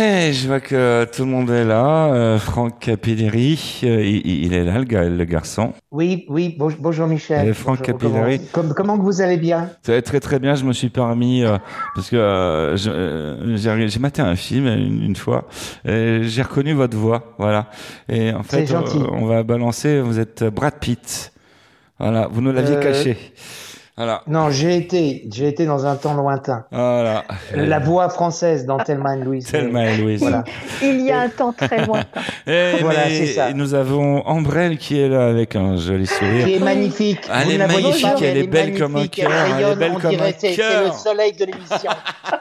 Eh, je vois que tout le monde est là. Euh, Franck Capilleri, euh, il, il est là, le, gars, le garçon. Oui, oui, bon- bonjour Michel. Et Franck Bonjour, Capilleri. Comment, comme- comment que vous allez bien? Ça va très très bien. Je me suis permis euh, parce que j'ai maté un film une, une fois. et J'ai reconnu votre voix, voilà. Et en fait, on va balancer. Vous êtes Brad Pitt. Voilà, vous nous l'aviez caché. Voilà, Non, j'ai été, j'ai été dans un temps lointain. voilà. La voix française dans Thelma et Louise. Thelma et Louise. Voilà. Il y a un temps très lointain. Et Voilà, mais c'est ça. Nous avons Ambrelle qui est là avec un joli sourire. Qui est magnifique. Elle Vous est magnifique, pas, elle est belle comme un cœur, elle est rayonne, belle on comme dirait un c'est- C'est cœur. le soleil de l'émission.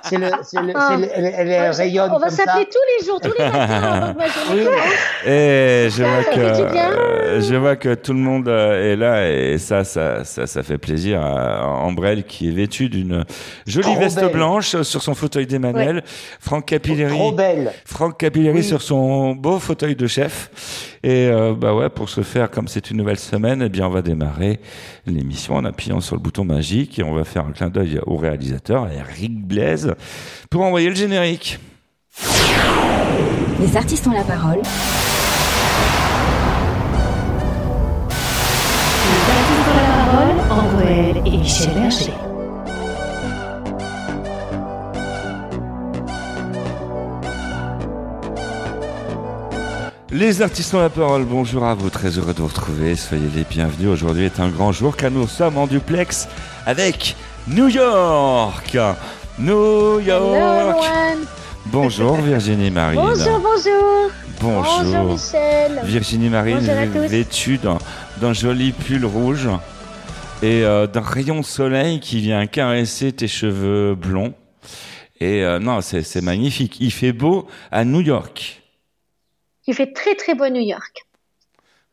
C'est le, c'est le, Ah. le- elle, elle- rayonne On va s'appeler tous les jours, tous les matins avant que ma journée Oui. commence. Et je vois que je vois que tout le monde euh, est là et ça ça ça, ça fait plaisir à Ambrelle qui est vêtue d'une jolie Trop veste belle. blanche sur son fauteuil d'Emmanuel, Franck Capilleri, Trop belle. Franck Capilleri Oui. sur son beau fauteuil de chef. Et euh, bah ouais, pour ce faire, comme c'est une nouvelle semaine, eh bien on va démarrer l'émission en appuyant sur le bouton magique et on va faire un clin d'œil au réalisateur, Eric Blaise, pour envoyer le générique. Les artistes ont la parole. Et Michel Berger. Les artistes ont la parole, bonjour à vous, très heureux de vous retrouver, soyez les bienvenus. Aujourd'hui est un grand jour car nous sommes en duplex avec New York. New York. Bonjour Virginie Marine. Bonjour, bonjour. Bonjour, Bonjour. Michel. Virginie tous. vêtue d'un joli pull rouge et euh, d'un rayon de soleil qui vient caresser tes cheveux blonds. Et euh, non, c'est magnifique. Il fait beau à New York. Il fait très très beau New York.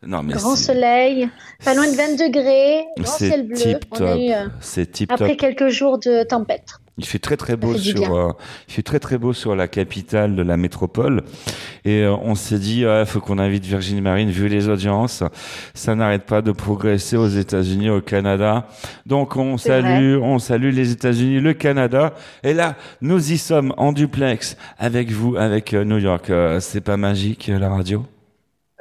Non, mais Grand soleil, pas loin de 22 degrés, grand ciel bleu. tip On a eu, euh, tip après top. quelques jours de tempête. Il fait très très beau sur, euh, il fait très très beau sur la capitale de la métropole. Et euh, on s'est dit, il faut qu'on invite Virginie Marine, vu les audiences, ça n'arrête pas de progresser aux États-Unis, au Canada. Donc on salue, on salue les États-Unis, le Canada. Et là, nous y sommes en duplex avec vous, avec euh, New York. C'est pas magique la radio?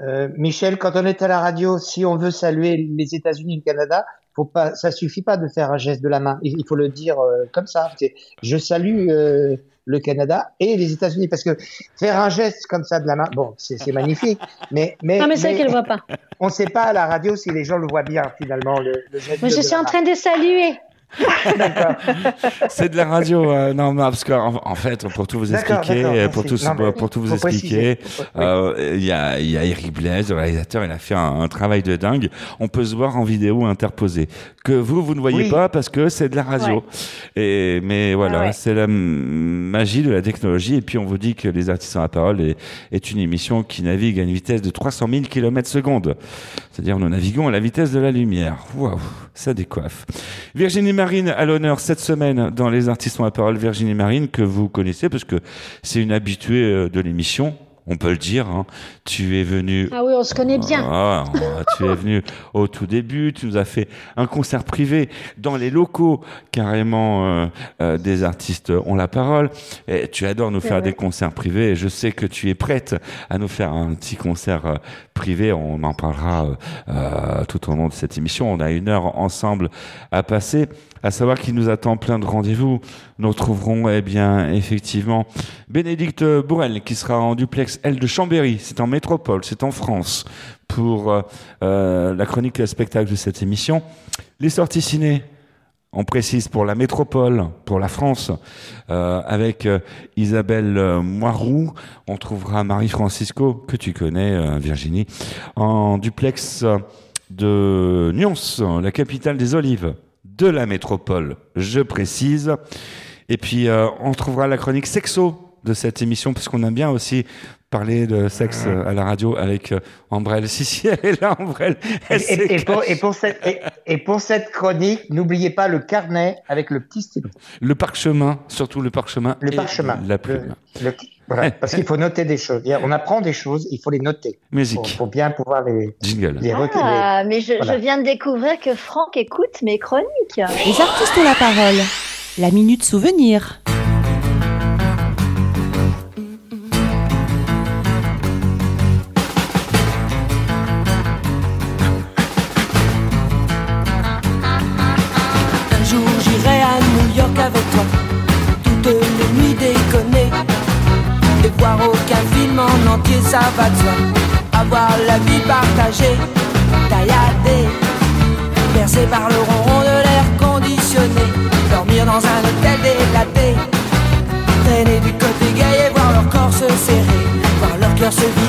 Euh, Michel, quand on est à la radio, si on veut saluer les États-Unis et le Canada, faut pas, ça suffit pas de faire un geste de la main. Il il faut le dire euh, comme ça. Je salue euh, le Canada et les États-Unis parce que faire un geste comme ça de la main, bon, c'est magnifique, mais mais, Non, mais c'est vrai qu'elle voit pas. on ne sait pas à la radio si les gens le voient bien finalement le, le geste. De je suis en main. train de saluer. C'est de la radio, euh, non, non, parce qu'en en fait, pour tout vous expliquer, d'accord, pour tout, Non, mais pour tout vous expliquer, euh, il y a, y a Eric Blaise, le réalisateur, il a fait un, un travail de dingue. On peut se voir en vidéo interposée. Que vous, vous ne voyez Oui. pas parce que c'est de la radio. Et, mais voilà, Ah ouais. c'est la magie de la technologie. Et puis, on vous dit que Les Artistes à la Parole est, est une émission qui navigue à une vitesse de 300 000 km secondes. C'est-à-dire, nous naviguons à la vitesse de la lumière. Waouh, ça décoiffe. Virginie Marine à l'honneur cette semaine dans Les Artistes la parole. Virginie Marine que vous connaissez parce que c'est une habituée euh, de l'émission. On peut le dire. hein. Tu es venue. Ah oui, on se connaît bien. Ah, tu es venu au tout début. Tu nous as fait un concert privé dans les locaux carrément euh, euh, des artistes ont la parole. Et tu adores nous faire des concerts privés. Et je sais que tu es prête à nous faire un petit concert euh, privé. On en parlera euh, tout au long de cette émission. On a une heure ensemble à passer. À savoir qu'il nous attend plein de rendez-vous. Nous retrouverons, eh bien, effectivement, Bénédicte Bourrel, qui sera en duplex L de Chambéry. C'est en métropole, c'est en France, pour euh, euh, la chronique spectacle de cette émission. Les sorties ciné, on précise pour la métropole, pour la France, euh, avec Isabelle Moiroux. On trouvera Marie-Francisco, que tu connais, Virginie, en duplex de Nyons, la capitale des olives de la métropole, je précise. Et puis, euh, on trouvera la chronique sexo de cette émission, parce qu'on aime bien aussi parler de sexe euh, à la radio avec euh, Ambrelle. Si, si, elle est là, Ambrelle. Elle Et, pour, et, pour cette, et, et pour cette chronique, n'oubliez pas le carnet avec le petit stylo. Le parchemin, surtout le parchemin. Le et parchemin. La plume. Le- le- voilà, parce qu'il faut noter des choses. On apprend des choses, il faut les noter. Il Musique. faut, bien pouvoir les, Jingle. les reculer. Ah, mais je, Voilà. je viens de découvrir que Franck écoute mes chroniques. Les artistes ont la parole la minute souvenir. Un jour j'irai à New York avec toi. Toutes les nuits déconner Et voir aucun film en entier ça va de soi. Avoir la vie partagée, tailladée. Bercée par le ronron de l'air conditionné. Dans un hôtel délaté, traîner du côté gay et voir leur corps se serrer, voir leur cœur se vider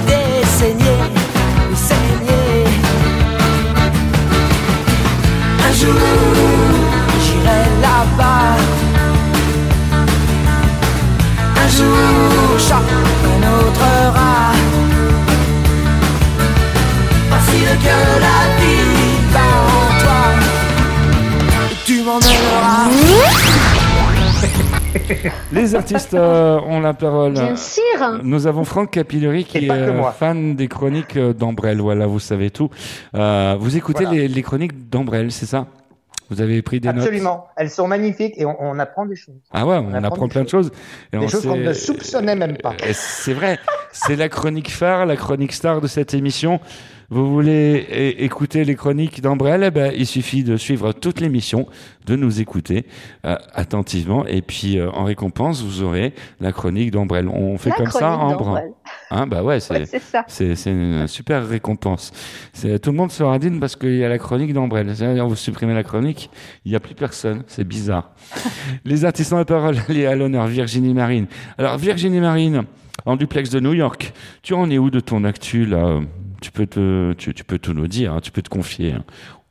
Les artistes euh, ont la parole. Bien sûr. Nous avons Franck Capilleri qui est euh, fan des chroniques euh, d'Ambrel. Voilà, vous savez tout. Euh, vous écoutez Voilà. les, les chroniques d'Ambrel, c'est ça? Vous avez pris des notes? Absolument. Elles sont magnifiques et on, on apprend des choses. Ah ouais, on, apprend plein de choses. Et Des on choses qu'on ne soupçonnait même pas. C'est vrai, c'est la chronique phare, la chronique star de cette émission. Vous voulez écouter les chroniques d'Ambrel eh ben, Il suffit de suivre toute l'émission, de nous écouter euh, attentivement, et puis euh, en récompense, vous aurez la chronique d'Ambrel. On fait La comme ça, Ambre? hein, Bah ouais, c'est Ouais, une super récompense. C'est tout le monde sera digne parce qu'il y a la chronique d'Ambrel. C'est-à-dire, Vous supprimez la chronique, il n'y a plus personne. C'est bizarre. Les artistes ont la parole. À l'honneur, Virginie Marine. Alors, Virginie Marine, en duplex de New York, tu en es où de ton actu là? Tu peux te, tu, tu peux tout nous dire, hein, tu peux te confier. hein.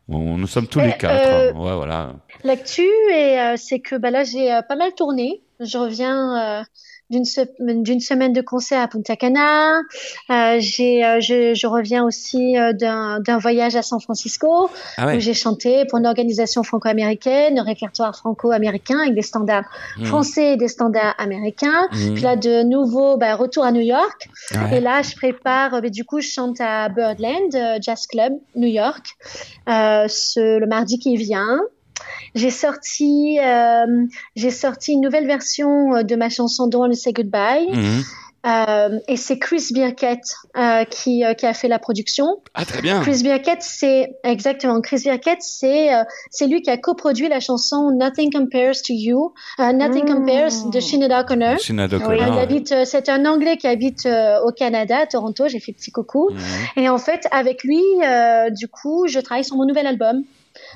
On- nous sommes tous Eh, les quatre. euh, hein. Ouais, voilà. L'actu, euh, c'est que bah, là, j'ai euh, pas mal tourné. Je reviens euh, d'une se- d'une semaine de concert à Punta Cana. Euh, j'ai, euh, je, je reviens aussi euh, d'un d'un voyage à San Francisco Ah ouais. où j'ai chanté pour une organisation franco-américaine, un répertoire franco-américain avec des standards Mmh. français et des standards américains. Mmh. Puis là, de nouveau, bah, retour à New York. Ouais. Et là, je prépare, mais du coup, je chante à Birdland euh, Jazz Club, New York, euh, ce, le mardi qui vient. J'ai sorti, euh, j'ai sorti une nouvelle version euh, de ma chanson Don't Wanna Say Goodbye. Mmh. Euh, et c'est Chris Birkett euh, qui, euh, qui a fait la production. Ah, très bien. Chris Birkett, c'est exactement Chris Birkett, c'est euh, c'est lui qui a coproduit la chanson Nothing Compares to You, Nothing Mm. Compares de Sinead O'Connor. Sinead O'Connor, il ouais. habite, euh, c'est un Anglais qui habite euh, au Canada, à Toronto. J'ai fait petit coucou. Mmh. Et en fait, avec lui, euh, du coup, je travaille sur mon nouvel album.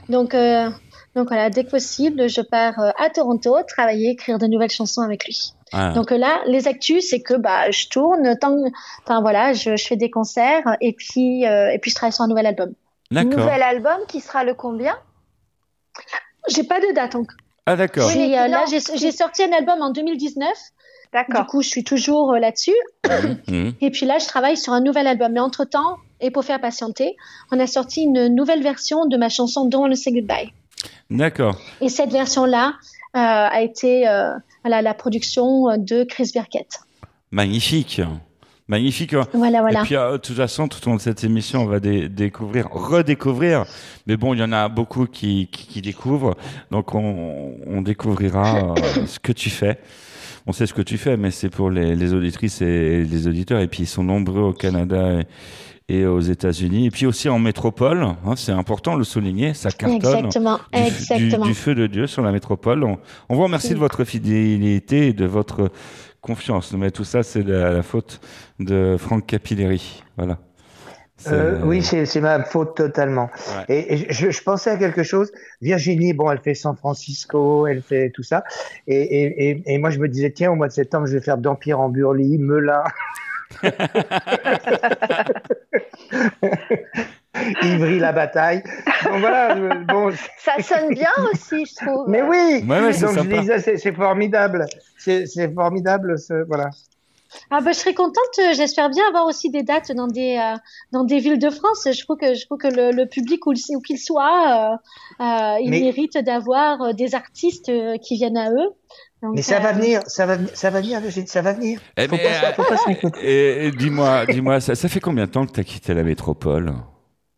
Donc, euh, donc voilà, dès que possible, je pars euh, à Toronto travailler, écrire de nouvelles chansons avec lui. Ah. Donc euh, là, les actus, c'est que bah je tourne, tant, enfin voilà, je, je fais des concerts et puis euh, et puis je travaille sur un nouvel album. D'accord. Nouvel album qui sera le combien? J'ai pas de date encore. Ah, d'accord. Oui, J'ai, euh, là, sorti un album en 2019. Du D'accord. coup, je suis toujours euh, là-dessus. Mmh. Et puis là, je travaille sur un nouvel album. Mais entre temps, et pour faire patienter, on a sorti une nouvelle version de ma chanson Don't Wanna Say Goodbye. D'accord. Et cette version-là euh, a été euh, la production de Chris Birkett. Magnifique. Magnifique. Voilà, voilà. Et puis, euh, de toute façon, tout au long de cette émission, on va dé- découvrir, redécouvrir. Mais bon, il y en a beaucoup qui, qui, qui découvrent. Donc, on, on découvrira euh, ce que tu fais. On sait ce que tu fais, mais c'est pour les, les auditrices et les auditeurs. Et puis, ils sont nombreux au Canada et, et aux États-Unis. Et puis aussi en métropole. Hein, c'est important de le souligner. Ça cartonne. Exactement, Du, exactement. du feu de Dieu sur la métropole. On, on vous remercie de votre fidélité et de votre confiance. Mais tout ça, c'est la, la faute de Franck Capilleri. Voilà. Euh, oui, c'est c'est ma faute totalement. Ouais. Et, et je, je pensais à quelque chose. Virginie, bon, elle fait San Francisco, elle fait tout ça. Et, et, et, et moi, je me disais, tiens, au mois de septembre, je vais faire d'Empire en Burly, Melun. Ivry la bataille. Donc voilà, bon, Ça sonne bien aussi, je trouve. mais oui. Ouais, ouais, c'est Donc je disais, c'est- formidable. C'est c'est formidable, ce, voilà. Ah bah, je serais contente. euh, J'espère bien avoir aussi des dates dans des euh, dans des villes de France. Je trouve que je trouve que le, le public où, où qu'il soit, euh, euh, il Mais- mérite d'avoir des artistes qui viennent à eux. Donc, Mais ça va venir, ça va, ça va venir, Virginie, ça va venir. Eh Faut mais, pas, faut pas s'inquiéter. Et, et dis-moi, dis-moi, ça, ça fait combien de temps que tu as quitté la métropole,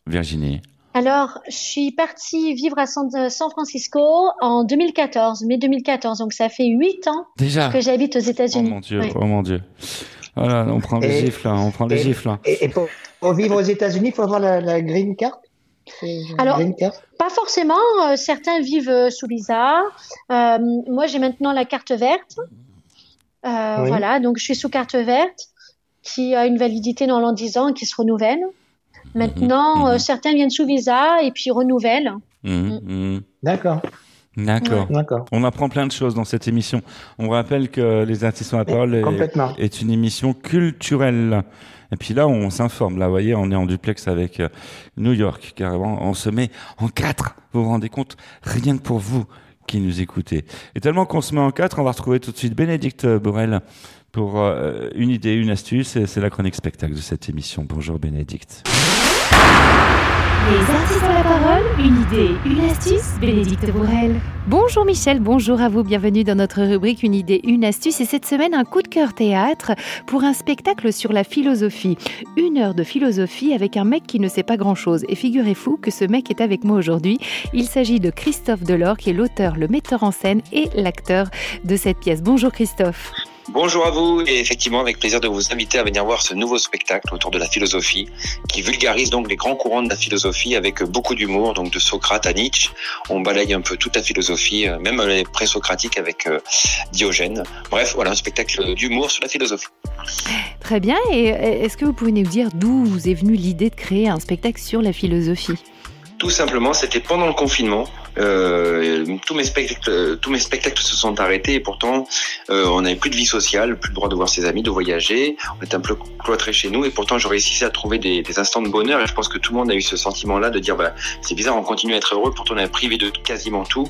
Virginie? Alors, je suis partie vivre à San, euh, San Francisco en 2014, mai 2014. Donc, ça fait huit ans Déjà que j'habite aux Oh États-Unis. mon Dieu, Ouais. oh mon Dieu. Voilà, on prend les Et- gifles, là, on prend les et- gifles. là. Et, et pour, pour vivre aux États-Unis, il faut avoir la, la green card? Alors-. Pas forcément. euh, certains vivent euh, sous visa. Euh, moi, j'ai maintenant la carte verte. Euh, Oui. Voilà, donc je suis sous carte verte. qui a une validité dans 10 ans et qui se renouvelle. Maintenant, Mhm, euh, mhm. certains viennent sous visa et puis renouvellent. Mhm. D'accord, D'accord. d'accord. On apprend plein de choses dans cette émission. On rappelle que les artistes ont la parole est, Complètement. est une émission culturelle. Et puis là, on s'informe. Là, vous voyez, on est en duplex avec euh, New York, carrément. On se met en quatre. Vous vous rendez compte? Rien que pour vous qui nous écoutez. Et tellement qu'on se met en quatre, on va retrouver tout de suite Bénédicte Borel pour euh, une idée, une astuce. Et c'est la chronique spectacle de cette émission. Bonjour Bénédicte. Les artistes ont la parole, une idée, une astuce, Bénédicte Bourrel. Bonjour Michel, bonjour à vous, bienvenue dans notre rubrique Une idée, une astuce et cette semaine un coup de cœur théâtre pour un spectacle sur la philosophie. Une heure de philosophie avec un mec qui ne sait pas grand-chose et figurez-vous que ce mec est avec moi aujourd'hui. Il s'agit de Christophe Delors qui est l'auteur, le metteur en scène et l'acteur de cette pièce. Bonjour Christophe. Bonjour à vous et effectivement avec plaisir de vous inviter à venir voir ce nouveau spectacle autour de la philosophie qui vulgarise donc les grands courants de la philosophie avec beaucoup d'humour donc de Socrate à Nietzsche. On balaye un peu toute la philosophie, euh, même les présocratiques avec euh, Diogène. Bref, voilà un spectacle d'humour sur la philosophie. Très bien et est-ce que vous pouvez nous dire d'où vous est venue l'idée de créer un spectacle sur la philosophie? Tout simplement, c'était pendant le confinement. Euh, tous mes spectacles, tous mes spectacles se sont arrêtés et pourtant euh, on n'avait plus de vie sociale, plus le droit de voir ses amis, de voyager. On était un peu cloîtrés chez nous et pourtant je réussissais à trouver des, des instants de bonheur et je pense que tout le monde a eu ce sentiment-là de dire bah, c'est bizarre, on continue à être heureux, pourtant on est privé de quasiment tout.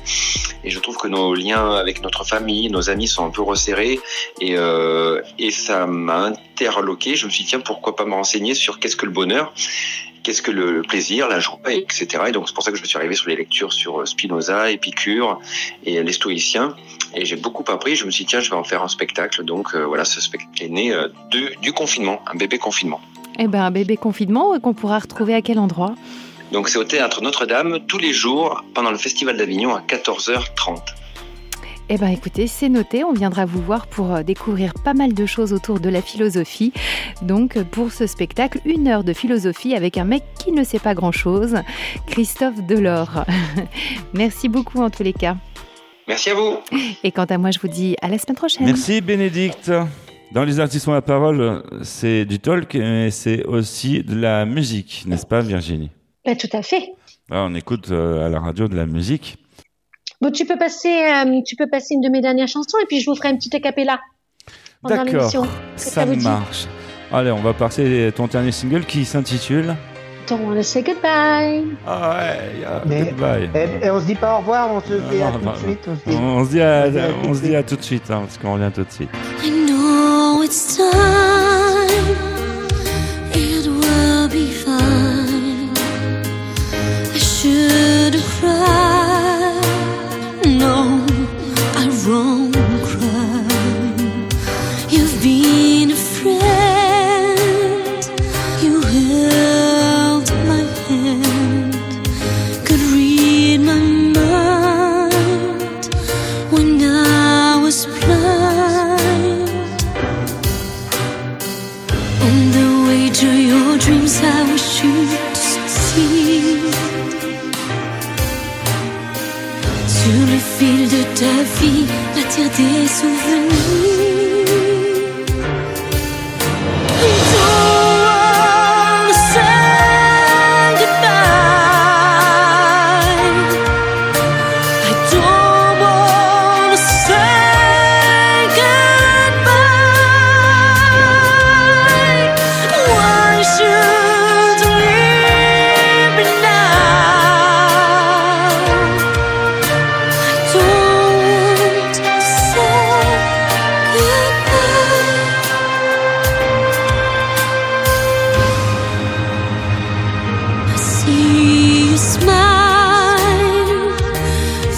Et je trouve que nos liens avec notre famille, nos amis sont un peu resserrés et, euh, et ça m'a interloqué. Je me suis dit tiens pourquoi pas me renseigner sur qu'est-ce que le bonheur? Qu'est-ce que le plaisir, la joie, etc. Et donc c'est pour ça que je suis arrivé sur les lectures sur Spinoza, Épicure et les stoïciens. Et j'ai beaucoup appris. Je me suis dit, tiens, je vais en faire un spectacle. Donc euh, voilà, ce spectacle est né euh, de, du confinement, un bébé confinement. Eh ben un bébé confinement qu'on pourra retrouver à quel endroit? Donc c'est au théâtre Notre-Dame tous les jours pendant le Festival d'Avignon à 14h30. Eh bien écoutez, c'est noté, on viendra vous voir pour euh, découvrir pas mal de choses autour de la philosophie. Donc euh, pour ce spectacle, une heure de philosophie avec un mec qui ne sait pas grand-chose, Christophe Delors. Merci beaucoup en tous les cas. Merci à vous. Et quant à moi, je vous dis à la semaine prochaine. Merci Bénédicte. Dans les artistes ont la parole, c'est du talk, mais c'est aussi de la musique, n'est-ce pas Virginie? Ben, tout à fait. Ah, On écoute euh, à la radio de la musique. Bon, tu peux passer, euh, tu peux passer une de mes dernières chansons et puis je vous ferai une petite acapella pendant D'accord, l'émission. ça, ça marche. Allez, on va passer ton dernier single qui s'intitule Don't wanna say goodbye. Ah ouais, yeah, Mais- goodbye. Et, et on se dit pas au revoir, on se dit à tout de suite. On se dit... À, On se dit à tout de suite. à tout de suite, hein, parce qu'on revient tout de suite. I know it's time. It will be fine. I should have cried. Des souvenirs.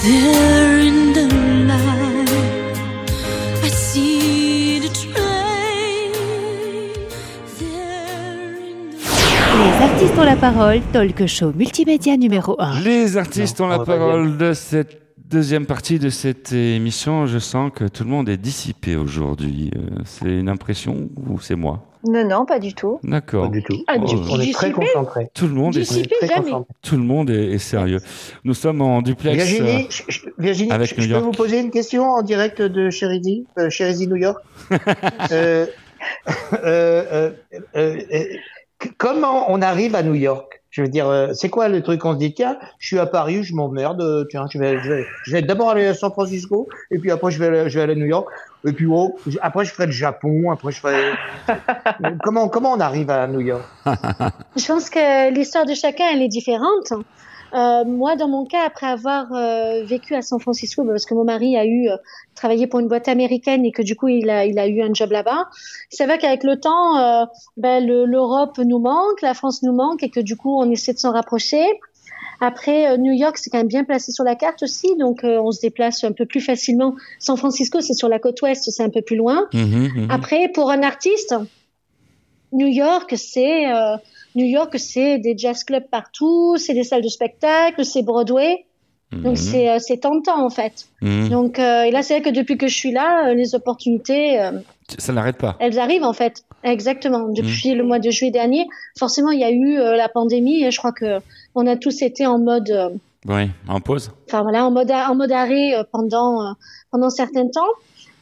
There in the light. I see the train there in the Les artistes ont la parole, talk show multimédia numéro 1. Les artistes Non, ont on la parole de cette deuxième partie de cette émission. Je sens que tout le monde est dissipé aujourd'hui. Euh, C'est une impression ou c'est moi? Non, non, pas du tout. D'accord. Pas du tout. Ah, du- On est très Dissipé concentrés. Tout le monde est, est très tout le monde est, est sérieux. Nous sommes en duplex. Virginie, je, je- Virginie, avec je, New je peux vous poser une question en direct de Chérisy, euh, New York? Euh, euh, euh, euh, euh, comment on arrive à New York? Je veux dire, euh, c'est quoi le truc On se dit, tiens, je suis à Paris, je m'emmerde, euh, tiens, je vais, je vais, je vais d'abord aller à San Francisco, et puis après je vais, aller- je vais aller à New York, et puis oh, après je ferai le Japon, après je ferai. comment, comment on arrive à New York? Je pense que l'histoire de chacun, elle est différente. Euh, moi, dans mon cas, après avoir euh, vécu à San Francisco, bah, parce que mon mari a eu euh, travaillé pour une boîte américaine et que du coup, il a, il a eu un job là-bas, c'est vrai qu'avec le temps, ben, le- l'Europe nous manque, la France nous manque et que du coup, on essaie de s'en rapprocher. Après, euh, New York, c'est quand même bien placé sur la carte aussi, donc euh, on se déplace un peu plus facilement. San Francisco, c'est sur la côte ouest, c'est un peu plus loin. Mhm, mhm. Après, pour un artiste, New York, c'est euh, New York, c'est des jazz clubs partout, c'est des salles de spectacle, c'est Broadway. Donc Mhm. c'est euh, c'est tentant en fait. Donc euh, et là c'est vrai que depuis que je suis là, euh, les opportunités, euh, Ça n'arrête pas. elles arrivent en fait. Exactement. Depuis le mois de juillet dernier, forcément il y a eu la pandémie et je crois que on a tous été en mode, euh, Oui, en pause. enfin voilà, en mode en mode arrêt euh, pendant euh, pendant certains temps.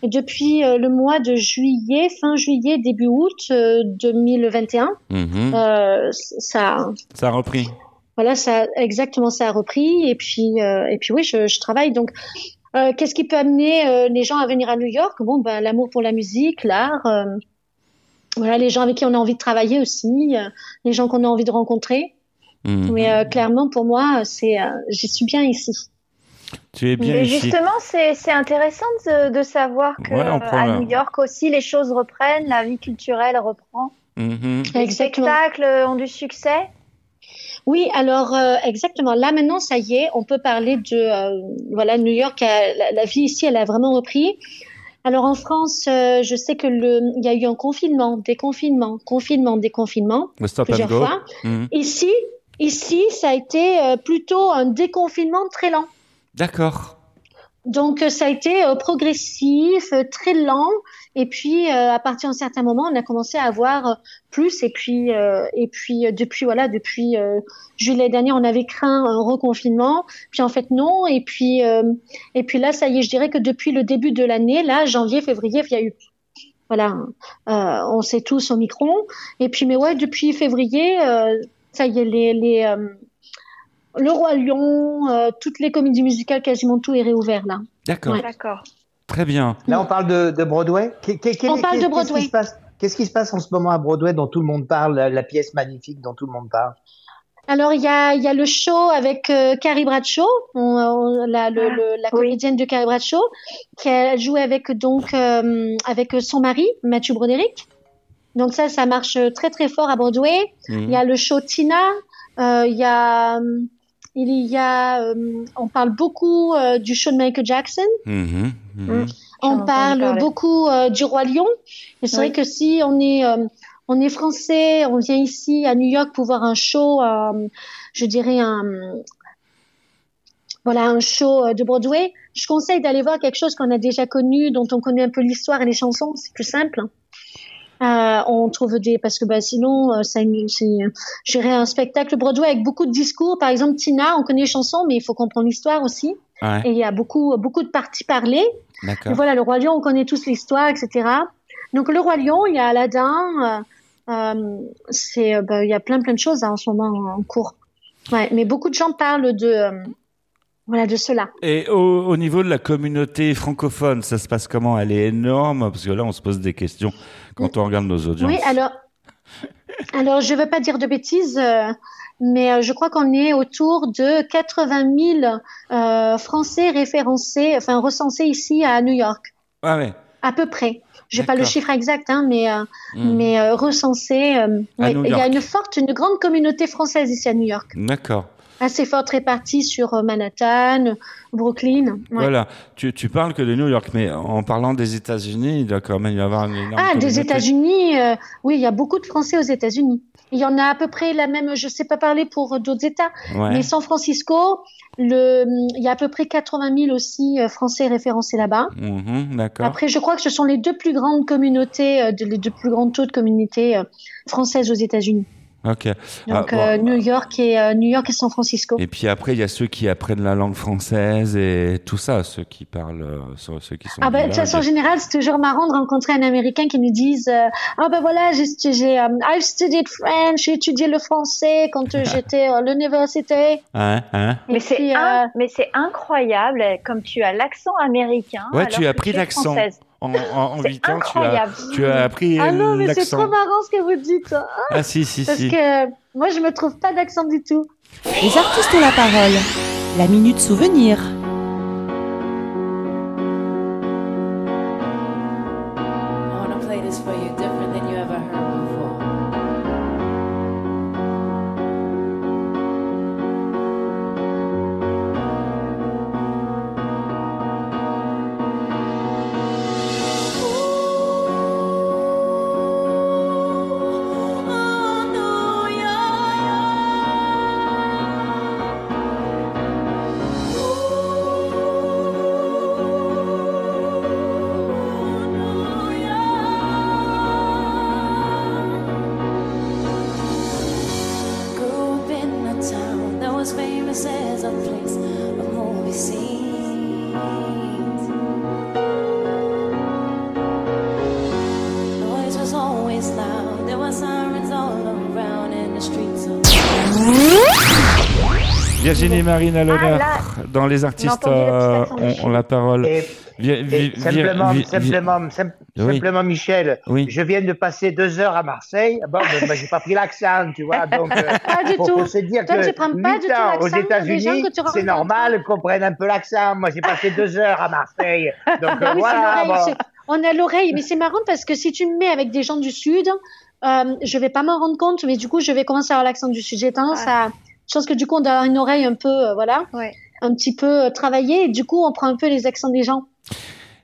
Et depuis le mois de juillet, fin juillet, début août euh, 2021, Mhm. euh, ça, Ça a repris. voilà, ça exactement, ça a repris. Et puis, euh, et puis oui, je, je travaille. Donc, euh, qu'est-ce qui peut amener les gens à venir à New York? Bon, ben, l'amour pour la musique, l'art. voilà, les gens avec qui on a envie de travailler aussi, les gens qu'on a envie de rencontrer. Mhm. Mais euh, clairement, pour moi, c'est, euh, j'y suis bien ici. Tu es bien Et ici. justement, c'est c'est intéressant de, de savoir que Ouais, à la- New York aussi, les choses reprennent, la vie culturelle reprend. Mhm. Les Exactement. spectacles ont du succès. Oui, alors euh, exactement. Là maintenant, ça y est, on peut parler de euh, voilà New York. a- la, la vie ici, elle a vraiment repris. Alors en France, euh, je sais que le, il y a eu un confinement, déconfinement, confinement, déconfinement plusieurs fois. Mhm. Ici, ici, ça a été euh, plutôt un déconfinement très lent. D'accord. Donc euh, ça a été euh, progressif, très lent, et puis à partir d'un certain moment, on a commencé à avoir plus, et puis et puis depuis voilà, depuis juillet dernier, on avait craint un reconfinement, puis en fait non, et puis et puis là, ça y est, je dirais que depuis le début de l'année, là, janvier, février, il y a eu voilà, euh, on sait tous au micron, et puis mais ouais, depuis février, euh, ça y est, les les euh, le Roi Lion, euh, toutes les comédies musicales, quasiment tout est réouvert là. D'accord. Ouais. D'accord. Très bien. Là, on parle de, de Broadway. On parle de Broadway. Qu'est-ce qui se passe Qu'est-ce qui se passe en ce moment à Broadway dont tout le monde parle, la, la pièce magnifique dont tout le monde parle? Alors il y a, il y a le show avec euh, Carrie Bradshaw, on- on- la, le- le- la oui. comédienne de Carrie Bradshaw, qui a joué avec donc euh, avec son mari Matthew Broderick. Donc ça, ça marche très très fort à Broadway. Mhm. Il y a le show Tina, euh, il y a euh, il y a, euh, on parle beaucoup euh, du show de Michael Jackson. Mhm. Mhm. Mm. On parle beaucoup euh, du roi lion. Et c'est Oui. vrai que si on est euh, on est français, on vient ici à New York pour voir un show, euh, je dirais un voilà un show euh, de Broadway. Je conseille d'aller voir quelque chose qu'on a déjà connu, dont on connaît un peu l'histoire et les chansons. C'est plus simple. Euh, on trouve des parce que bah sinon euh, c'est dirais un spectacle Broadway avec beaucoup de discours par exemple Tina on connaît les chansons mais il faut comprendre l'histoire aussi Ouais. et il y a beaucoup beaucoup de parties parlées et voilà, le roi lion, on connaît tous l'histoire, etc. Donc le roi lion, il y a Aladdin, euh, euh, c'est, euh, bah, il y a plein plein de choses hein, en ce moment en cours. Ouais, mais beaucoup de gens parlent de, euh, voilà, de cela. Et au, au niveau de la communauté francophone, ça se passe comment? Elle est énorme parce que là, on se pose des questions quand on regarde nos audiences. Oui, alors, alors je veux pas dire de bêtises, euh, mais euh, je crois qu'on est autour de 80 000 euh, Français référencés, enfin recensés ici à New York, Ah ouais. à peu près. J'ai pas le chiffre exact, hein, mais euh, Mhm. mais recensés. ouais. Il y a une forte, une grande communauté française ici à New York, D'accord. Assez forte répartie sur euh, Manhattan, Brooklyn. ouais. Voilà. Tu, tu parles que de New York, mais en parlant des États-Unis, il doit quand même y avoir une énorme Ah, des. États-Unis, euh, oui, il y a beaucoup de Français aux États-Unis. Il y en a à peu près la même, je sais pas parler pour euh, d'autres États, Ouais. mais San Francisco, le, il y a à peu près 80 000 aussi Français référencés là-bas. Mhm. Après, je crois que ce sont les deux plus grandes communautés, les deux plus grands taux de communautés françaises aux États-Unis. Ok. Donc Ah, euh, bon. New York et euh, New York et San Francisco. Et puis après, il y a ceux qui apprennent la langue française et tout ça, ceux qui parlent, euh, ceux qui sont. Ah ben, de bilingues. façon générale, c'est toujours marrant de rencontrer un Américain qui nous dise euh, ah ben voilà j'ai j'ai I've studied French, j'ai étudié le français quand j'étais à l'université. Hein, hein? Mais c'est euh, mais c'est incroyable comme tu as l'accent américain. Ouais, alors tu as que pris l'accent. En, en, en C'est 8 ans, tu as, tu as appris Ah non mais c'est trop marrant ce que vous dites hein. Ah si, si, parce si. que moi je me trouve pas d'accent du tout. Les artistes ont la parole. La minute souvenir. Marine à l'honneur là, dans les artistes euh, ont, ont la parole. Et, Vi- et vi- vi- simplement, vi- vi- simplement, sim- Oui. simplement, Michel, Oui. je viens de passer deux heures à Marseille. Bon, ben, ben, j'ai pas pris l'accent, tu vois. Donc, euh, Pas du faut, tout. faut se dire Toi, que tu prends pas du tout aux États-Unis, c'est normal qu'on prenne un peu l'accent. Moi, j'ai passé deux heures à Marseille. Donc Ah voilà. bon. On a l'oreille, mais c'est marrant parce que si tu me mets avec des gens du sud, euh, je vais pas m'en rendre compte, mais du coup, je vais commencer à avoir l'accent du sud. J'ai tendance à, je pense que du coup, on doit avoir une oreille un peu, euh, voilà, Ouais. un petit peu euh, travaillée, et du coup, on prend un peu les accents des gens.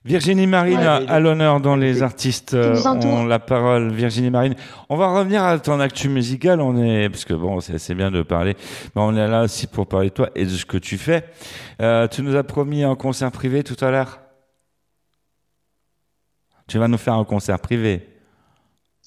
Virginie Marine Ouais, à, l'honneur dans les artistes euh, ont la parole. Virginie Marine, on va revenir à ton actu musical. On est parce que bon, c'est c'est bien de parler, mais on est là aussi pour parler de toi et de ce que tu fais. Euh, tu nous as promis un concert privé tout à l'heure. Tu vas nous faire un concert privé.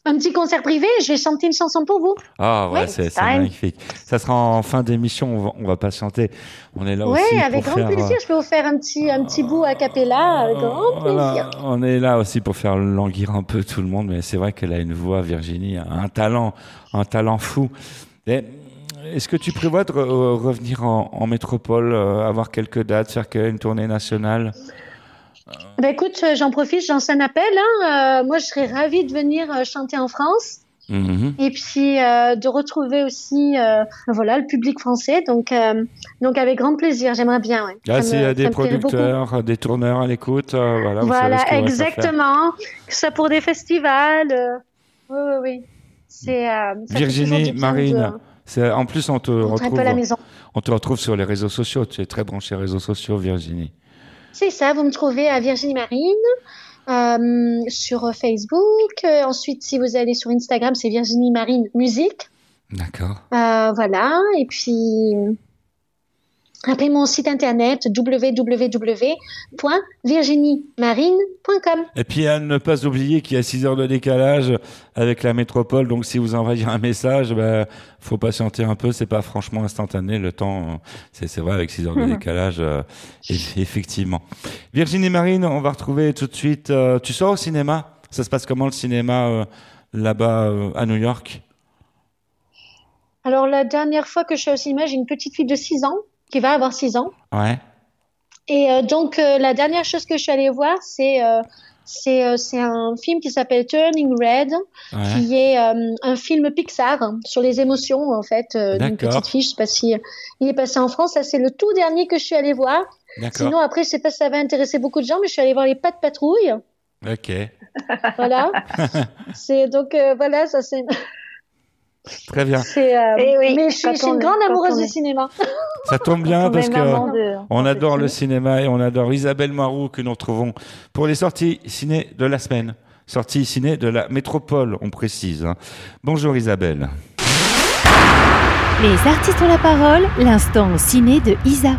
Un petit concert privé, je vais chanter une chanson pour vous. Ah ouais, Oui, c'est magnifique. Ça sera en fin d'émission. On va, on va pas chanter. On est là Oui, aussi avec pour grand faire, plaisir. Je peux vous faire un petit, un petit bout a cappella, avec grand Voilà, plaisir. on est là aussi pour faire languir un peu tout le monde, mais c'est vrai qu'elle a une voix, Virginie, un talent, un talent fou. Et Est-ce que tu prévois de re- revenir en, en métropole, euh, avoir quelques dates, faire une tournée nationale? Ben écoute, euh, j'en profite, j'en un appel. Hein. Euh, moi, je serais ravie de venir euh, chanter en France. Mhm. et puis euh, de retrouver aussi euh, voilà le public français donc donc avec grand plaisir j'aimerais bien ouais. Là, Ça c'est me- euh, ça des producteurs, des tourneurs à l'écoute. voilà, voilà exactement que soit pour des festivals oui oui oui c'est ça Virginie Marine, de en plus on te retrouve, on te retrouve sur les réseaux sociaux. Tu es très branché réseaux sociaux, Virginie. C'est ça vous me trouvez à Virginie Marine euh, sur Facebook Euh, ensuite si vous allez sur Instagram c'est Virginie Marine musique D'accord. Euh, voilà, et puis appelez mon site internet www.virginiemarine.com. Et puis à ne pas oublier qu'il y a 6 heures de décalage avec la métropole, donc si vous envoyez un message, ben, faut patienter un peu, c'est pas franchement instantané, le temps, euh, c'est vrai avec 6 heures de décalage, euh, eff- effectivement. Virginie Marine, on va retrouver tout de suite, euh, tu sors au cinéma? Ça se passe comment le cinéma euh, là-bas à New York? Alors la dernière fois que je suis au cinéma, j'ai une petite fille de 6 ans qui va avoir 6 ans. Ouais. Et euh, donc euh, la dernière chose que je suis allée voir, c'est euh, c'est euh, un film qui s'appelle Turning Red, ouais. qui est un film Pixar sur les émotions en fait d'une petite fille. Je sais pas si il est passé en France. Ça c'est le tout dernier que je suis allée voir. D'accord. Sinon après je sais pas si ça va intéresser beaucoup de gens, mais je suis allée voir les Pas de patrouille. Ok. Voilà. c'est donc voilà ça c'est Très bien. euh, Eh oui, mais je suis, je une grande amoureuse du cinéma. Ça tombe bien On parce que de- on adore le ciné. cinéma et on adore Isabelle Marou que nous retrouvons pour les sorties ciné de la semaine. Sorties ciné de la métropole, on précise. hein. Bonjour Isabelle. Les artistes ont la parole, l'instant ciné de Isa.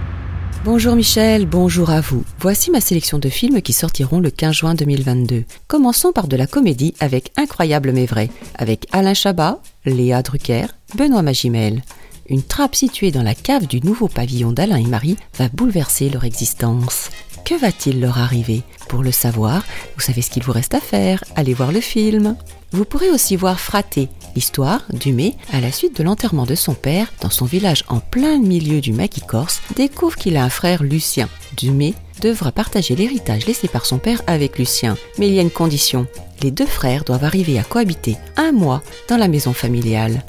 Bonjour Michel, bonjour à vous. Voici ma sélection de films qui sortiront le 15 juin 2022. Commençons par de la comédie avec Incroyable mais vrai, avec Alain Chabat, Léa Drucker, Benoît Magimel. Une trappe située dans la cave du nouveau pavillon d'Alain et Marie va bouleverser leur existence. Que va-t-il leur arriver Pour le savoir, vous savez ce qu'il vous reste à faire, allez voir le film. Vous pourrez aussi voir Fraté, l'histoire d'Humé, à la suite de l'enterrement de son père, dans son village en plein milieu du maquis corse, découvre qu'il a un frère Lucien. Dumé devra partager l'héritage laissé par son père avec Lucien. Mais il y a une condition. Les deux frères doivent arriver à cohabiter un mois dans la maison familiale.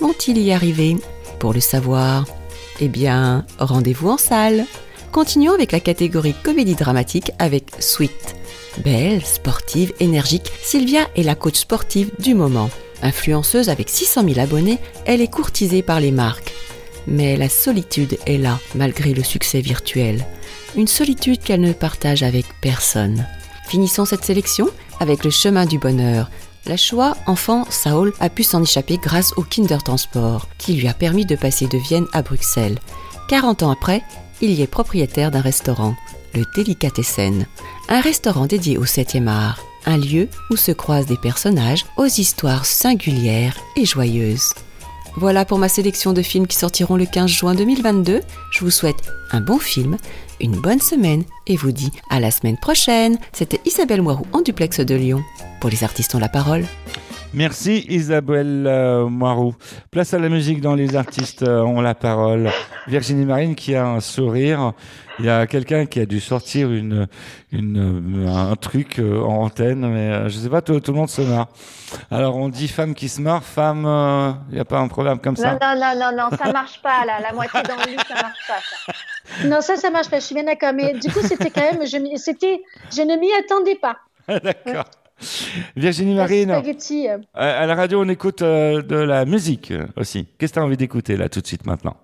Vont-ils y arriver Pour le savoir, eh bien, rendez-vous en salle. Continuons avec la catégorie comédie dramatique avec Sweet. Belle, sportive, énergique, Sylvia est la coach sportive du moment. Influenceuse avec 600 000 abonnés, elle est courtisée par les marques. Mais la solitude est là, malgré le succès virtuel. Une solitude qu'elle ne partage avec personne. Finissons cette sélection avec le chemin du bonheur. La Shoah, enfant, Saul a pu s'en échapper grâce au Kindertransport, qui lui a permis de passer de Vienne à Bruxelles. 40 ans après, il y est propriétaire d'un restaurant, le Delicatessen, un restaurant dédié au 7e art, un lieu où se croisent des personnages aux histoires singulières et joyeuses. Voilà pour ma sélection de films qui sortiront le 15 juin 2022. Je vous souhaite un bon film, une bonne semaine et vous dis à la semaine prochaine. C'était Isabelle Moirou en duplex de Lyon. Pour les artistes ont la parole. Merci Isabelle euh, Moirou. Place à la musique dans Les artistes euh, ont la parole. Virginie Marine qui a un sourire. Il y a quelqu'un qui a dû sortir une, une, un truc euh, en antenne, mais euh, je sais pas, tout, tout le monde se marre. Alors on dit femme qui se marre, femme, il n'y a pas un problème comme ça? Non, non, non, non, non, ça marche pas, là. La moitié dans le lit, ça marche pas, ça. Non, ça, ça marche pas. Je suis bien d'accord. Mais du coup, c'était quand même, je, c'était, je ne m'y attendais pas. D'accord. Virginie Marine, spaghetti, à la radio on écoute euh, de la musique aussi. Qu'est-ce que tu as envie d'écouter là tout de suite maintenant?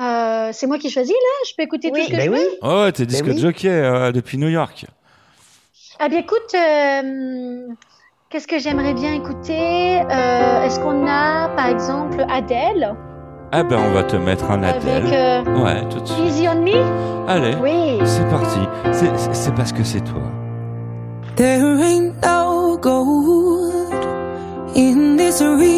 Euh, c'est moi qui choisis là? Je peux écouter tout ce que Ben je oui. veux? Oh, t'es disque oui. jockey euh, depuis New York. Ah bien, écoute, euh, qu'est-ce que j'aimerais bien écouter? Euh, Est-ce qu'on a, par exemple, Adele? Ah ben on va te mettre un Adèle. avec euh, Ouais, tout de suite. Easy on Me? Allez, Oui. c'est parti. C'est parce que c'est toi. There ain't no in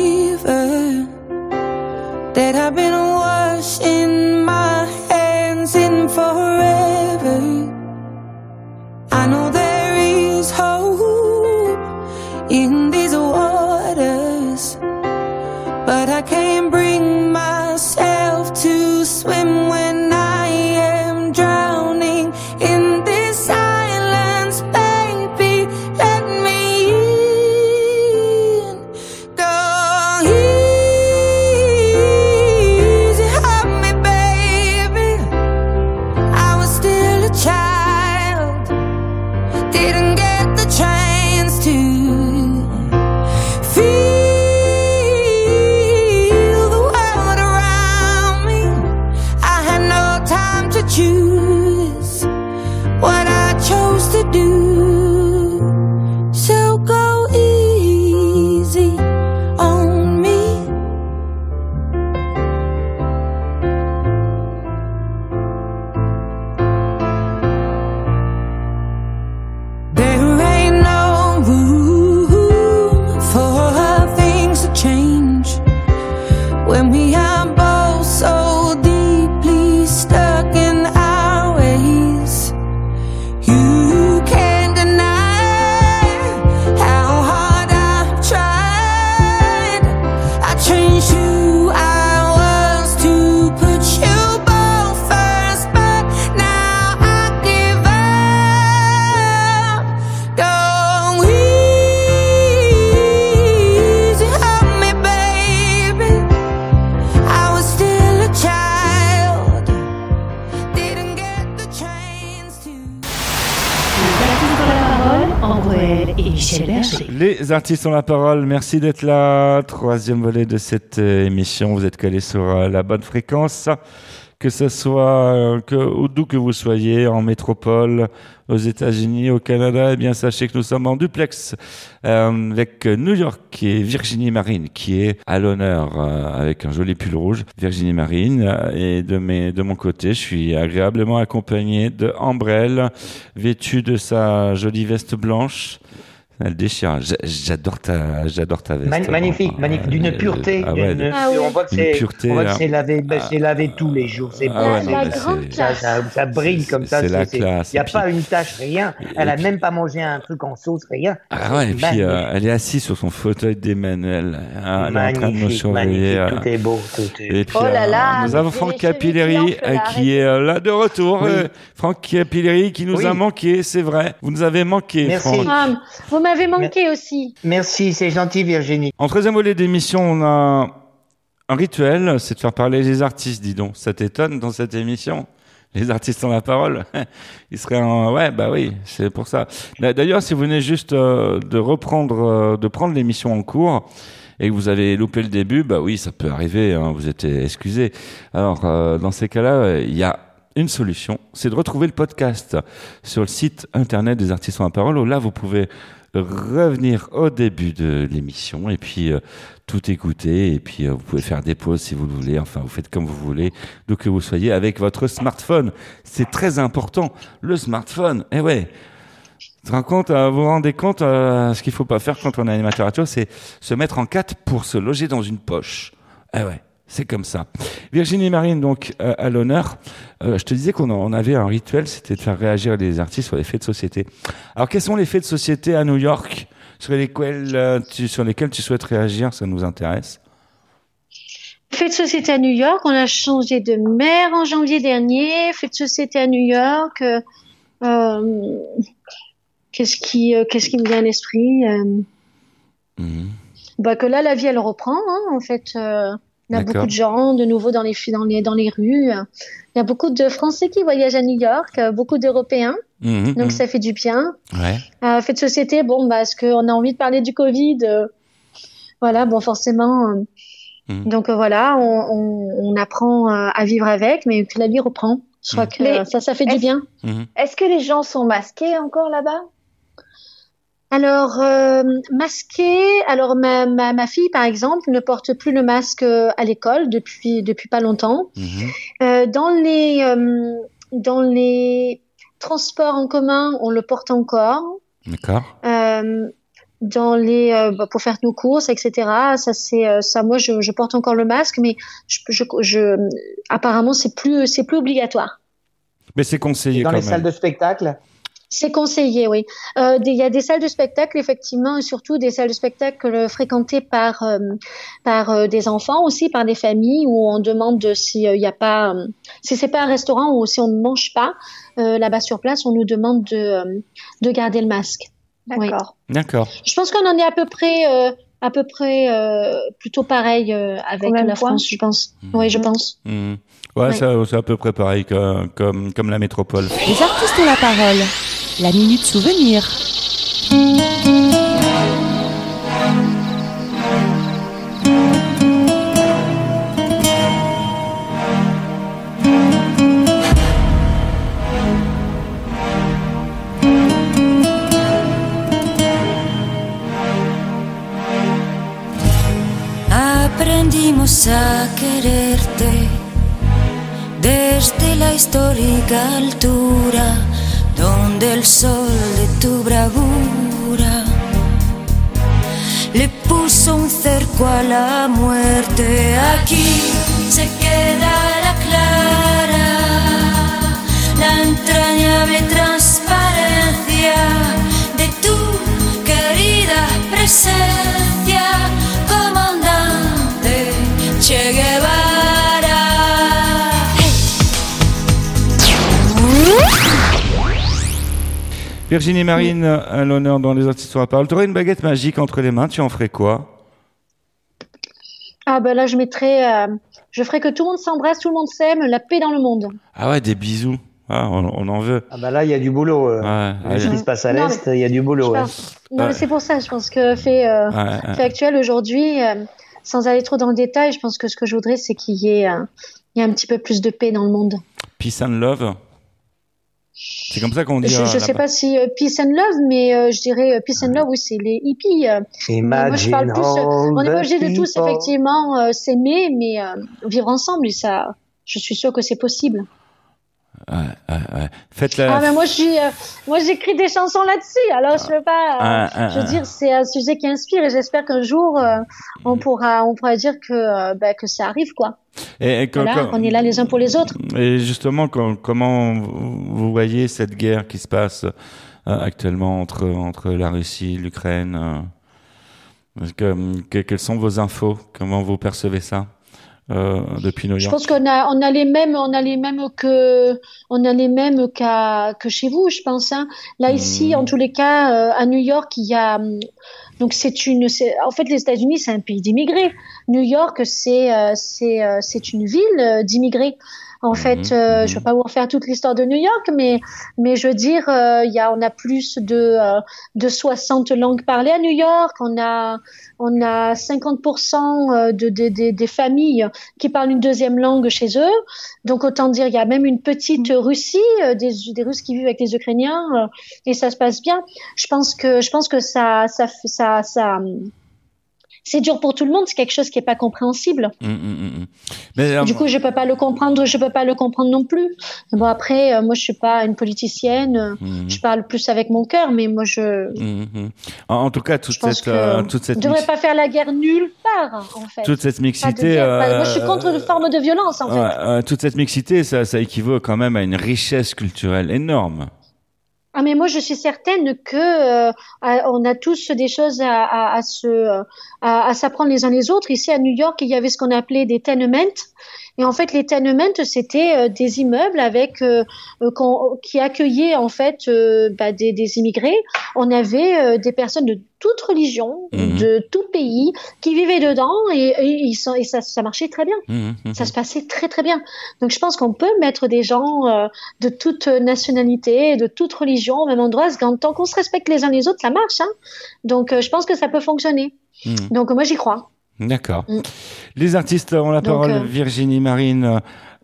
Michel Berger. Les artistes ont la parole. Merci d'être là. Troisième volet de cette euh, émission. Vous êtes calés sur euh, la bonne fréquence. que ce soit euh, que, où d'où que vous soyez, en métropole, aux États-Unis, au Canada, eh bien sachez que nous sommes en duplex euh, avec New York et Virginie Marine qui est à l'honneur euh, avec un joli pull rouge. Virginie Marine et de mes de mon côté, je suis agréablement accompagné de Ambrelle, vêtue de sa jolie veste blanche. Elle déchire. J'a- J'adore ta, j'adore ta veste. Mag- magnifique, magnifique, d'une pureté. Ah ouais, Ah oui. On voit que Une c'est, pureté, on voit que là. c'est lavé, ben, c'est lavé tous les jours. C'est Ah beau, ouais, la grande c'est- ça, ça, ça brille comme ça. c'est la classe, Il n'y a puis- pas une tache, rien. Elle a puis- même pas mangé un truc en sauce, rien. Ah ouais, et puis euh, elle est assise sur son fauteuil d'Emmanuel. hein, Elle est en train de nous surveiller. Tout est beau, tout est. Et puis, Oh là euh, nous avons Franck Capilleri euh, qui est là de retour. Franck Capilleri qui nous a manqué, c'est vrai. Vous nous avez manqué, Merci. Franck. M'avez manqué aussi. Merci, c'est gentil, Virginie. En troisième volet d'émission, on a un rituel, c'est de faire parler les artistes, dis donc. Ça t'étonne dans cette émission les artistes ont la parole. Ils seraient en... Ouais, bah oui, c'est pour ça. D'ailleurs, si vous venez juste euh, de reprendre, euh, de prendre l'émission en cours et que vous avez loupé le début, bah oui, ça peut arriver, hein, vous êtes excusé. Alors, euh, dans ces cas-là, il y a une solution, c'est de retrouver le podcast sur le site internet des artistes ont la parole, où là, vous pouvez revenir au début de l'émission et puis euh, tout écouter et puis euh, vous pouvez faire des pauses si vous le voulez. Enfin, vous faites comme vous voulez, d'où que vous soyez avec votre smartphone. C'est très important. Le smartphone, eh ouais. Vous vous rendez compte, euh, vous vous rendez compte, euh, ce qu'il faut pas faire quand on est animateur radio, c'est se mettre en quatre pour se loger dans une poche. Eh ouais. C'est comme ça. Virginie Marine, donc, euh, à l'honneur. Euh, je te disais qu'on on avait un rituel, c'était de faire réagir les artistes sur les faits de société. Alors, quels sont les faits de société à New York sur lesquels, euh, tu, sur lesquels tu souhaites réagir? Ça nous intéresse. Fait de société à New York, on a changé de maire en janvier dernier. Fait de société à New York. qu'est-ce qui, qu'est-ce qui me vient à l'esprit Mhm. bah que là, la vie, elle reprend. Hein, en fait, il y a beaucoup de gens de nouveau dans les dans les dans les rues. Il y a beaucoup de Français qui voyagent à New York, euh, beaucoup d'Européens. Mhm, Donc mhm. ça fait du bien. Ouais. Euh, fait de société, bon, bah, parce qu'on a envie de parler du Covid. euh, voilà, bon, forcément. euh, Mhm. Donc voilà, on, on, on apprend à vivre avec, mais que la vie reprend. Je crois que Mais ça, ça fait du bien. Est-ce que les gens sont masqués encore là-bas? Alors, euh, masqué, alors ma, ma, ma fille, par exemple, ne porte plus le masque euh, à l'école depuis, depuis pas longtemps. Mhm. Euh, dans, les, euh, dans les transports en commun, on le porte encore. D'accord. Euh, dans les euh, bah, pour faire nos courses etc ça c'est euh, ça moi je, je porte encore le masque mais je, je, je apparemment c'est plus c'est plus obligatoire Mais c'est conseillé Dans quand les même. salles de spectacle? C'est conseillé oui Euh, il y a des salles de spectacle effectivement et surtout des salles de spectacle fréquentées par euh, par euh, des enfants aussi par des familles où on demande si il y a pas euh, si c'est pas un restaurant ou si on ne mange pas euh, là-bas sur place on nous demande de euh, de garder le masque Oui. D'accord. D'accord. Je pense qu'on en est à peu près, euh, à peu près euh, plutôt pareil euh, avec la point France, je pense. Oui, je pense. Mhm. Ouais, c'est à peu près pareil que- comme, comme la métropole. Les artistes ont la parole. La minute souvenir. Aprendimos a quererte desde la histórica altura donde el sol de tu bravura le puso un cerco a la muerte. Aquí se queda la clara, la entrañable transparencia de tu querida presencia, Virginie Marine, à l'honneur dans les artistes sur la parole. Tu aurais une baguette magique entre les mains, tu en ferais quoi? Ah ben là, je mettrais, euh, je ferais que tout le monde s'embrasse, tout le monde s'aime, la paix dans le monde. Ah ouais, des bisous. Ah, on, on en veut. Ah bah là, il y a du boulot. euh. Ouais, ce qui se passe à l'Est, il y a du boulot. Non, Ouais. mais c'est pour ça, je pense que fait, euh, Ouais, ouais. fait actuel aujourd'hui, euh, sans aller trop dans le détail, je pense que ce que je voudrais, c'est qu'il y ait, euh, il y a un petit peu plus de paix dans le monde. Peace and love. C'est comme ça qu'on dit. Je, euh, je sais pas si euh, peace and love, mais euh, je dirais euh, peace and love, oui, c'est les hippies. euh. Mais moi, je parle Imagine plus. euh, on n'est pas obligé de tous effectivement euh, s'aimer, mais euh, vivre ensemble, et ça, je suis sûre que c'est possible. Ouais, ouais, ouais. Faites la. Ah, mais moi, je suis, euh, moi, j'écris des chansons là-dessus. Alors, je veux pas. euh, Ah, ah, je veux ah. dire, c'est un sujet qui inspire, et j'espère qu'un jour, euh, on pourra, on pourra dire que, bah, que ça arrive, quoi. Et, et co- Voilà, qu'on est là les uns pour les autres. Et justement, com- comment vous voyez cette guerre qui se passe actuellement entre entre la Russie, l'Ukraine que- que- Quelles sont vos infos? Comment vous percevez ça? Depuis New Je pense qu'on a, on a les mêmes, on a les mêmes que, on a les mêmes qu'à, que chez vous, je pense. Hein. Là ici, en tous les cas, euh, à New York, il y a, hum, donc c'est une, c'est, en fait, les États-Unis, c'est un pays d'immigrés. New York, c'est, euh, c'est, euh, c'est une ville euh, d'immigrés. En fait, euh, je vais pas vous refaire toute l'histoire de New York, mais, mais je veux dire, euh, il y a, on a plus de, euh, de 60 langues parlées à New York. On a, on a 50% de, de- de- des familles qui parlent une deuxième langue chez eux. Donc autant dire, il y a même une petite Russie, euh, des, des Russes qui vivent avec les Ukrainiens, euh, et ça se passe bien. Je pense que, je pense que ça, ça, fait- ça, ça, c'est dur pour tout le monde. C'est quelque chose qui est pas compréhensible. Hum. Mais euh, Du coup, je peux pas le comprendre, je peux pas le comprendre non plus. Bon après, euh, moi je suis pas une politicienne, euh, je parle plus avec mon cœur, mais moi je. En, en tout cas, toute cette euh, toute cette on devrait pas faire la guerre nulle part en fait. toute cette mixité. guerre, pas- moi je suis euh, contre une forme de violence en fait. euh, toute cette mixité, ça, ça équivaut quand même à une richesse culturelle énorme. Ah mais moi je suis certaine que euh, on a tous des choses à, se à s'apprendre les uns les autres. Ici à New York, il y avait ce qu'on appelait des tenements. Et en fait, les tenements, c'était euh, des immeubles avec euh, euh, qui accueillaient en fait bah, des, des immigrés. On avait euh, des personnes de toute religion, Mhm. de tout pays, qui vivaient dedans et, et, ça, ça marchait très bien. Hum, hum, Ça se passait très très bien. Donc je pense qu'on peut mettre des gens euh, de toute nationalité, de toute religion au même endroit. qu'en- Tant qu'on se respecte les uns les autres, ça marche. Hein Donc euh, je pense que ça peut fonctionner. Donc moi j'y crois. D'accord. Mm. Les artistes ont la Donc, parole. euh, Virginie Marine euh,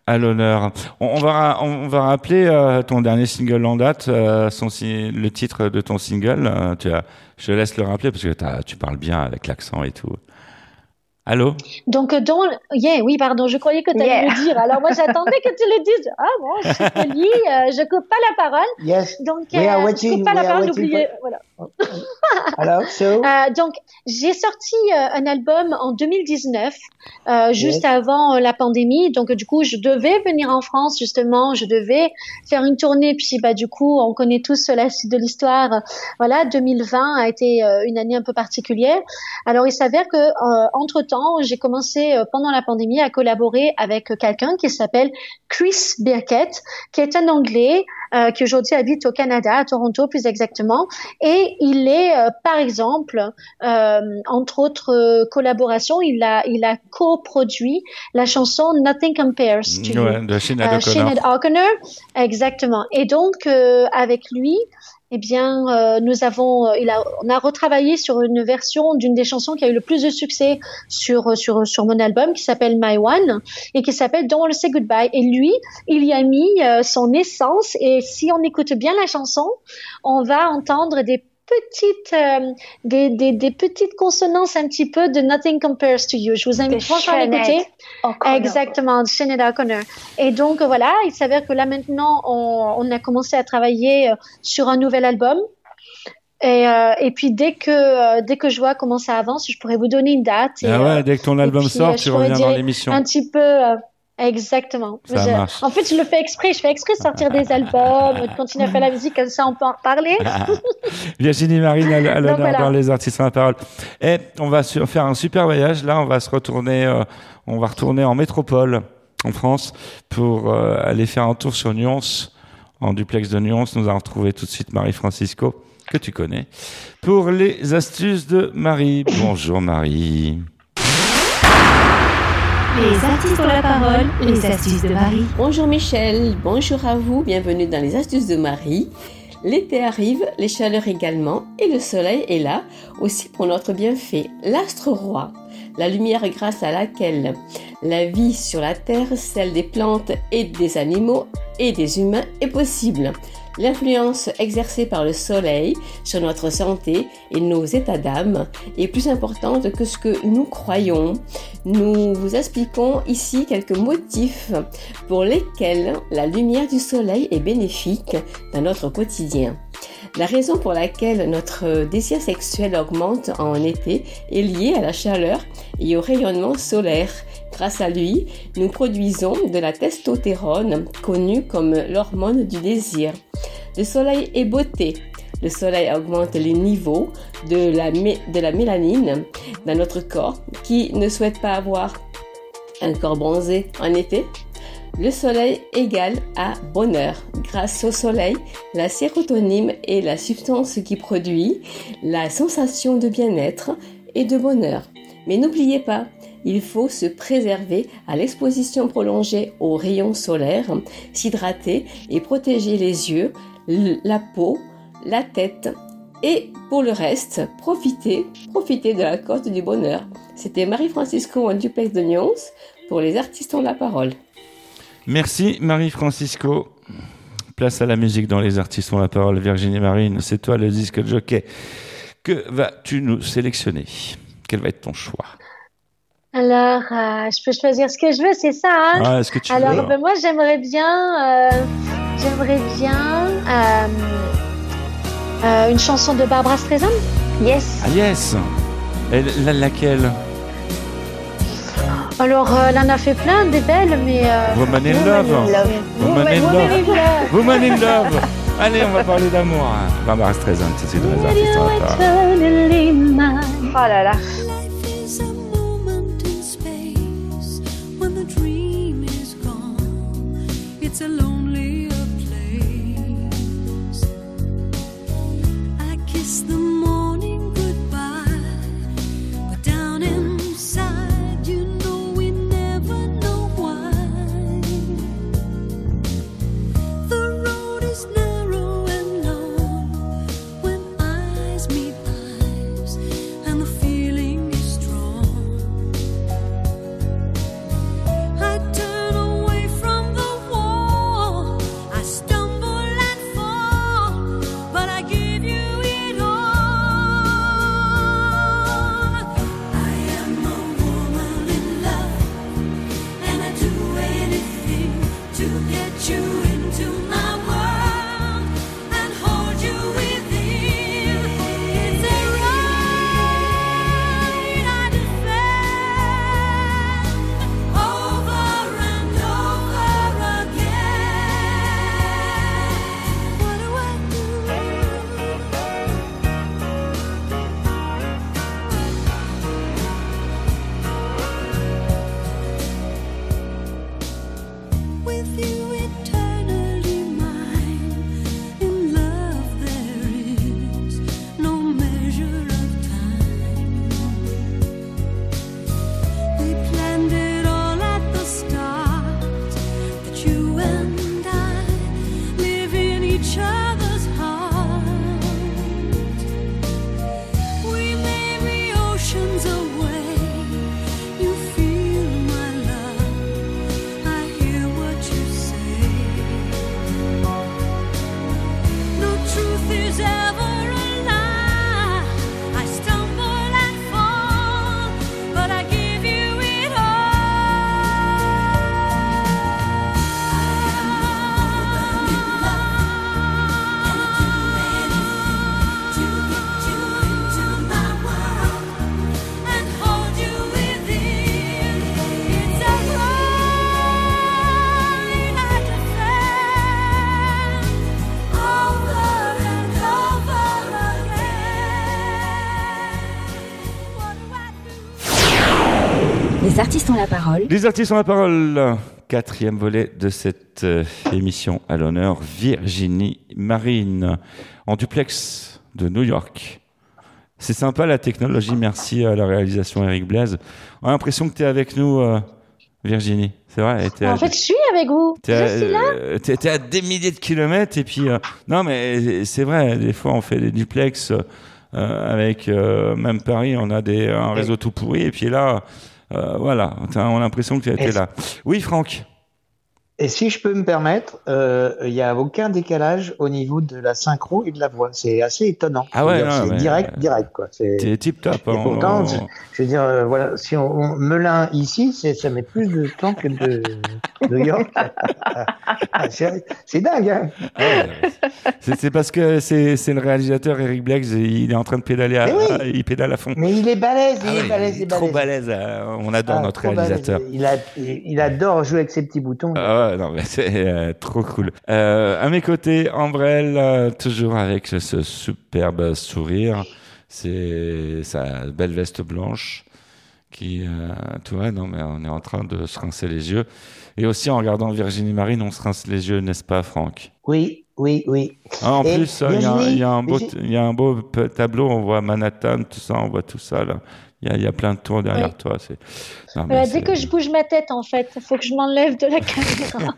à l'honneur. On, on va on va rappeler euh, ton dernier single en date, euh, son le titre de ton single. tu as, je te laisse le rappeler parce que tu parles bien avec l'accent et tout. Allô? Donc dans yeah, oui pardon, je croyais que tu allais Yeah. le dire. Alors moi j'attendais que tu le dises. Ah bon, je te lis, euh, je coupe pas la parole. Yes. Donc euh, je coupe pas la parole, n'oubliez. for- Voilà. Alors, so, Euh, donc, j'ai sorti euh, un album en 2019, euh, juste avant euh, la pandémie. Donc, du coup, je devais venir en France, justement. Je devais faire une tournée. Puis, bah, du coup, on connaît tous la suite de l'histoire. Voilà, 2020 a été euh, une année un peu particulière. Alors, il s'avère que, euh, j'ai commencé, euh, pendant la pandémie, à collaborer avec quelqu'un qui s'appelle Chris Birkett, qui est un Anglais euh, qui aujourd'hui habite au Canada, à Toronto plus exactement. Et il est, euh, par exemple, euh, entre autres collaborations, il a, il a coproduit la chanson Nothing Compares to. Ouais, de Sinead O'Connor. Exactement. Et donc, avec lui, eh bien, euh, nous avons, euh, il a, on a retravaillé sur une version d'une des chansons qui a eu le plus de succès sur sur sur mon album, qui s'appelle My One et qui s'appelle Don't Say Goodbye. Et lui, il y a mis euh, son essence. Et si on écoute bien la chanson, on va entendre des petites euh, des, des, des petites consonances un petit peu de Nothing Compares to You. Je vous invite franchement à l'écouter. Exactement, de Sinead O'Connor. Et donc voilà, il s'avère que là maintenant, on, on a commencé à travailler euh, sur un nouvel album. Et, euh, et puis dès que euh, dès que je vois comment ça avance, je pourrais vous donner une date. Et, Ah ouais, dès que ton album puis, sort, tu reviens dans dire l'émission. Un petit peu. Exactement. Ça Je- marche. En fait, je le fais exprès. Je fais exprès de sortir des albums, de continuer à faire la musique, comme ça on peut en reparler. Virginie Marine à, l'honneur voilà. dans les artistes à la parole. Et on va faire un super voyage. Là, on va se retourner, euh, on va retourner en métropole, en France, pour euh, aller faire un tour sur Nyons, en duplex de Nyons. Nous allons retrouver tout de suite Marie Francisco, que tu connais, pour les astuces de Marie. Bonjour Marie. Les la parole, les astuces de Marie. Bonjour Michel, bonjour à vous, bienvenue dans les astuces de Marie. L'été arrive, les chaleurs également, et le soleil est là aussi pour notre bienfait, l'astre roi, la lumière grâce à laquelle La vie sur la Terre, celle des plantes et des animaux et des humains est possible. L'influence exercée par le soleil sur notre santé et nos états d'âme est plus importante que ce que nous croyons. Nous vous expliquons ici quelques motifs pour lesquels la lumière du soleil est bénéfique dans notre quotidien. La raison pour laquelle notre désir sexuel augmente en été est liée à la chaleur et au rayonnement solaire. Grâce à lui, nous produisons de la testostérone, connue comme l'hormone du désir. Le soleil est beauté. Le soleil augmente les niveaux de la, de la mélanine dans notre corps qui ne souhaite pas avoir un corps bronzé en été. Le soleil égale à bonheur. Grâce au soleil, la sérotonine est la substance qui produit la sensation de bien-être et de bonheur. Mais n'oubliez pas, il faut se préserver à l'exposition prolongée aux rayons solaires, s'hydrater et protéger les yeux, la peau, la tête. Et pour le reste, profitez, profitez de la côte du bonheur. C'était Marie-Francisco en duplex de Nyons pour les artistes ont la parole. Merci Marie-Francisco. Place à la musique dans Les artistes ont la parole. Virginie Marine, c'est toi le disque jockey. Que vas-tu nous sélectionner? Quel va être ton choix? Alors, euh, je peux choisir ce que je veux, c'est ça hein? Ah, est-ce que tu Alors, veux ben, moi, j'aimerais bien, euh, j'aimerais bien euh, euh, une chanson de Barbara Streisand. Yes. Ah yes Et la- laquelle? Alors, euh, elle en a fait plein des belles, mais. euh, Woman in Love. Woman in Love. Woman in Love. Allez, on va parler d'amour. Barbara Streisand, parole. Eternally mine. Oh là là. It's a lonelier place. I kiss the morning Les artistes ont la parole. Les artistes ont la parole. Quatrième volet de cette euh, émission à l'honneur, Virginie Marine, en duplex de New York. C'est sympa la technologie, merci à la réalisation Eric Blaise. On a l'impression que tu es avec nous, euh, Virginie. C'est vrai à- En fait, je suis avec vous. À, Je suis là. euh, t'es- t'es à des milliers de kilomètres et puis euh, non mais c'est vrai des fois on fait des duplex euh, avec euh, même Paris on a des un réseau tout pourri et puis là Euh, voilà, T'as- on a l'impression que tu as été Est-ce- là. Oui, Franck. Et si je peux me permettre, euh, il n'y a aucun décalage au niveau de la synchro et de la voix. C'est assez étonnant. Ah ouais, non, c'est direct, direct, quoi. C'est- tip top. Et pourtant, je, je veux dire, euh, voilà, si on, on Melun ici, ça met plus de temps que de New York. Ah, c'est, dingue, hein. C'est c'est parce que c'est le réalisateur Eric Blake, il est en train de pédaler, à, il pédale à fond. Mais il est balèze, il Ah est oui, balèze, il il est est trop balèze. balèze. euh, On adore Ah, notre réalisateur. Il, a, il, il adore jouer avec ses petits boutons. Ah ouais, non, mais c'est euh, trop cool. Euh, à mes côtés, Ambrelle, euh, toujours avec ce, ce superbe sourire. C'est sa belle veste blanche qui, euh, tu vois, non, mais on est en train de se rincer les yeux. Et aussi, en regardant Virginie Marine, on se rince les yeux, n'est-ce pas, Franck? Oui, oui, oui. Ah, En Et plus, il y, a y a un beau, j'ai- il y a un beau p- tableau, on voit Manhattan, tout ça, on voit tout ça, là. Il y a, il y a plein de tours derrière Oui. toi. C'est... non, c'est- dès que je bouge ma tête, en fait, il faut que je m'enlève de la caméra.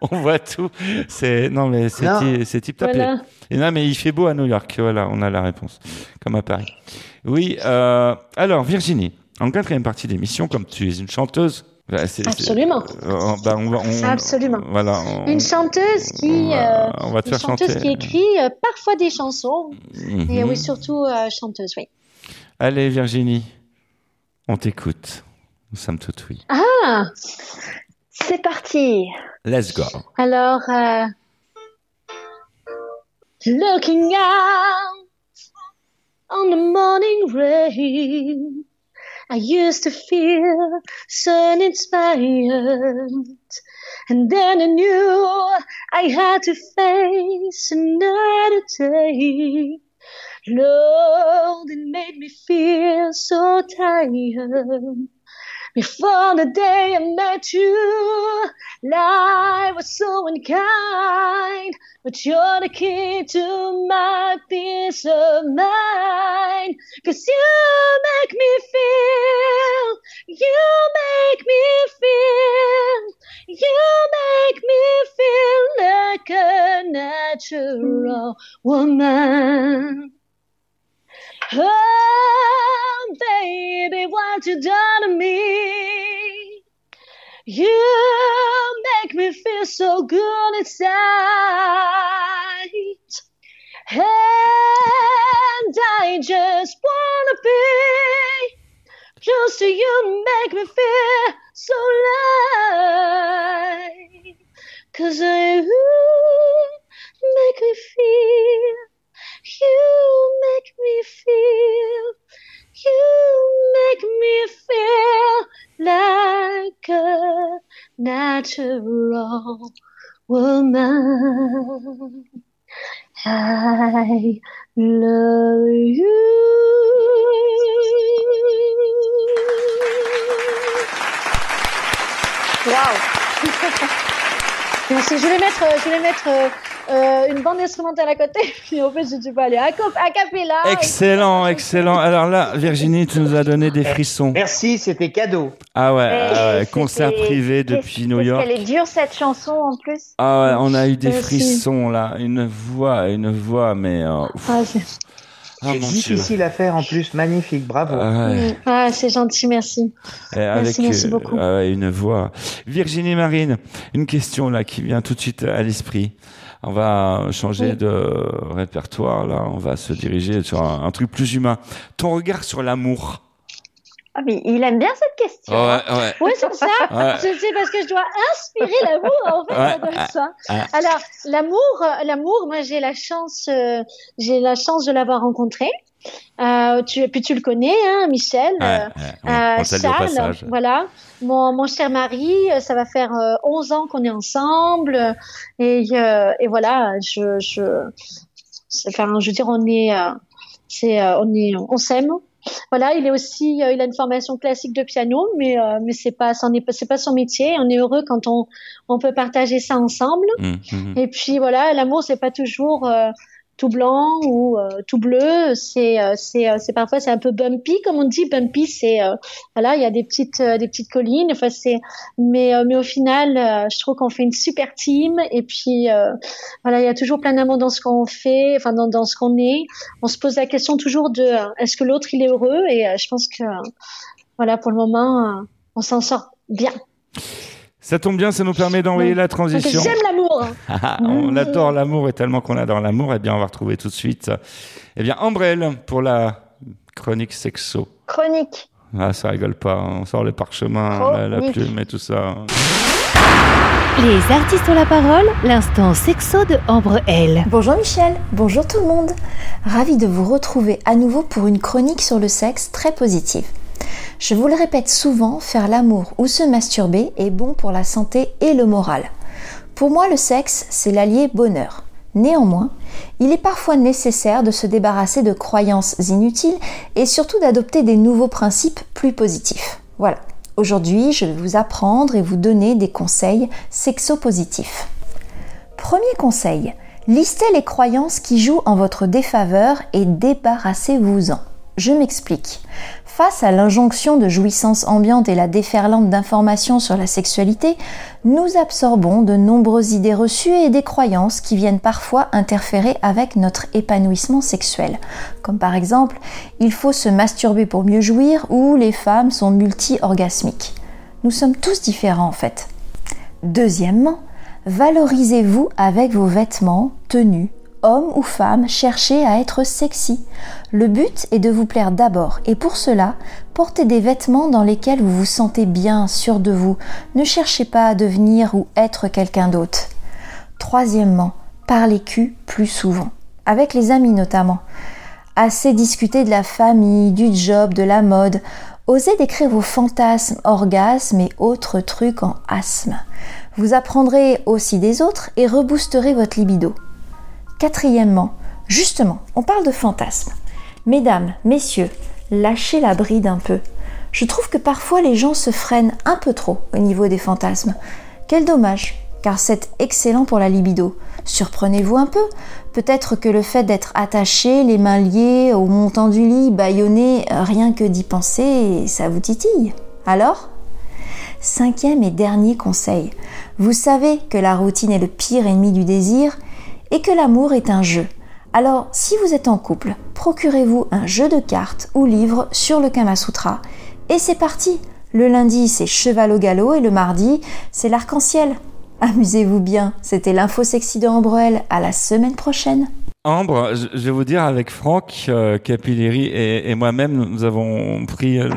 on voit tout. C'est non mais c'est Non. ti- c'est tip top. Voilà. Et non mais il fait beau à New York. Voilà, on a la réponse. Comme à Paris. Oui. euh, alors Virginie, en quatrième partie d'émission, comme tu es une chanteuse. bah, Absolument. euh, bah, on va- on- Absolument. Voilà. on- Une chanteuse qui, on va- euh, on va te une chanteuse chanter. qui écrit euh, parfois des chansons. Mhm. Et oui, surtout euh, chanteuse, oui. Allez Virginie, on t'écoute. Nous sommes tout oui. Ah, c'est parti. Let's go. Alors, euh, looking out on the morning rain, I used to feel so inspired. And then I knew I had to face another day. Lord, it made me feel so tired. Before the day I met you, life was so unkind. But you're the key to my peace of mind. Cause you make me feel, you make me feel, you make me feel like a natural woman. Oh, baby, what you done to me? You make me feel so good inside. And I just wanna be to you, make me feel so light. Cause you make me feel you make me feel, you make me feel like a natural woman. I love you. Wow. Merci. Je voulais mettre, euh, je voulais mettre euh, euh, une bande instrumentale à côté, puis en fait, je suis pas allée à, cap- à capella. Excellent, excellent. Alors là, Virginie, tu nous as donné des frissons. Merci, c'était cadeau. Ah ouais, ah concert privé depuis New York. qu'elle est dure cette chanson en plus. Ah ouais, on a eu des Merci. frissons là, une voix, une voix, mais euh. Ah, c'est- Ah, c'est difficile à faire en plus, magnifique, bravo. Ah ouais. Ah, c'est gentil, merci. Et avec Merci, merci beaucoup. une voix. Virginie Marine, une question là qui vient tout de suite à l'esprit. On va changer Oui. de répertoire là, on va se diriger sur un, un truc plus humain. Ton regard sur l'amour. Ah, mais il aime bien cette question. Ouais, ouais. Oui, c'est ça. Ouais. Sais parce que je dois inspirer l'amour en fait Ouais. dans ça. Ah. Alors l'amour, euh, l'amour, moi j'ai la chance, euh, j'ai la chance de l'avoir rencontré. Euh, tu, puis tu le connais, hein, Michel. Ouais, euh, on- Charles, voilà, mon, mon cher mari, euh, ça va faire euh, 11 ans qu'on est ensemble, euh, et, euh, et voilà, je, je, enfin, je veux dire, on est, euh, c'est, euh, on est, on s'aime. Voilà, il est aussi, euh, il a une formation classique de piano, mais euh, mais c'est pas, c'est pas son métier. On est heureux quand on on peut partager ça ensemble. Hum, hum. Et puis voilà, l'amour c'est pas toujours euh, tout blanc ou euh, tout bleu. C'est euh, c'est euh, c'est parfois c'est un peu bumpy comme on dit. Bumpy c'est voilà, il y a des petites des petites collines. Enfin c'est mais mais au final, je trouve qu'on fait une super team. Et puis voilà, il y a toujours plein d'amour dans ce qu'on fait, enfin dans dans ce qu'on est. On se pose la question toujours de est-ce que l'autre il est heureux? Et je pense que voilà, pour le moment, on s'en sort bien. Ça tombe bien, ça nous permet d'envoyer la transition. J'aime l'amour. Ah, on adore l'amour et tellement qu'on adore l'amour, eh bien, on va retrouver tout de suite, eh bien, Ambrelle pour la chronique sexo. Chronique. Ah, ça rigole pas, on sort le parchemin, la, plume et tout ça. Les artistes ont la parole, l'instant sexo de Ambre L. Bonjour Michel, bonjour tout le monde. Ravi de vous retrouver à nouveau pour une chronique sur le sexe très positive. Je vous le répète souvent, faire l'amour ou se masturber est bon pour la santé et le moral. Pour moi, le sexe, c'est l'allié bonheur. Néanmoins, il est parfois nécessaire de se débarrasser de croyances inutiles et surtout d'adopter des nouveaux principes plus positifs. Voilà. Aujourd'hui, je vais vous apprendre et vous donner des conseils sexo-positifs. Premier conseil, listez les croyances qui jouent en votre défaveur et débarrassez-vous-en. Je m'explique. Face à l'injonction de jouissance ambiante et la déferlante d'informations sur la sexualité, nous absorbons de nombreuses idées reçues et des croyances qui viennent parfois interférer avec notre épanouissement sexuel. Comme par exemple, il faut se masturber pour mieux jouir ou les femmes sont multi-orgasmiques. Nous sommes tous différents en fait. Deuxièmement, valorisez-vous avec vos vêtements, tenues, homme ou femme, cherchez à être sexy. Le but est de vous plaire d'abord et pour cela, portez des vêtements dans lesquels vous vous sentez bien, sûr de vous. Ne cherchez pas à devenir ou être quelqu'un d'autre. Troisièmement, parlez cul plus souvent, avec les amis notamment. Assez discuter de la famille, du job, de la mode. Osez décrire vos fantasmes, orgasmes et autres trucs en asthme. Vous apprendrez aussi des autres et reboosterez votre libido. Quatrièmement, justement, on parle de fantasmes. Mesdames, messieurs, lâchez la bride un peu. Je trouve que parfois les gens se freinent un peu trop au niveau des fantasmes. Quel dommage, car c'est excellent pour la libido. Surprenez-vous un peu. Peut-être que le fait d'être attaché, les mains liées, au montant du lit, bâillonné, rien que d'y penser, ça vous titille. Alors? Cinquième et dernier conseil. Vous savez que la routine est le pire ennemi du désir et que l'amour est un jeu. Alors, si vous êtes en couple, procurez-vous un jeu de cartes ou livre sur le Kama Sutra et c'est parti. Le lundi, c'est cheval au galop et le mardi, c'est l'arc-en-ciel. Amusez-vous bien. C'était l'info sexy de Ambrelle. À la semaine prochaine. Ambre, je vais vous dire avec Franck euh, et, moi-même, nous avons pris euh,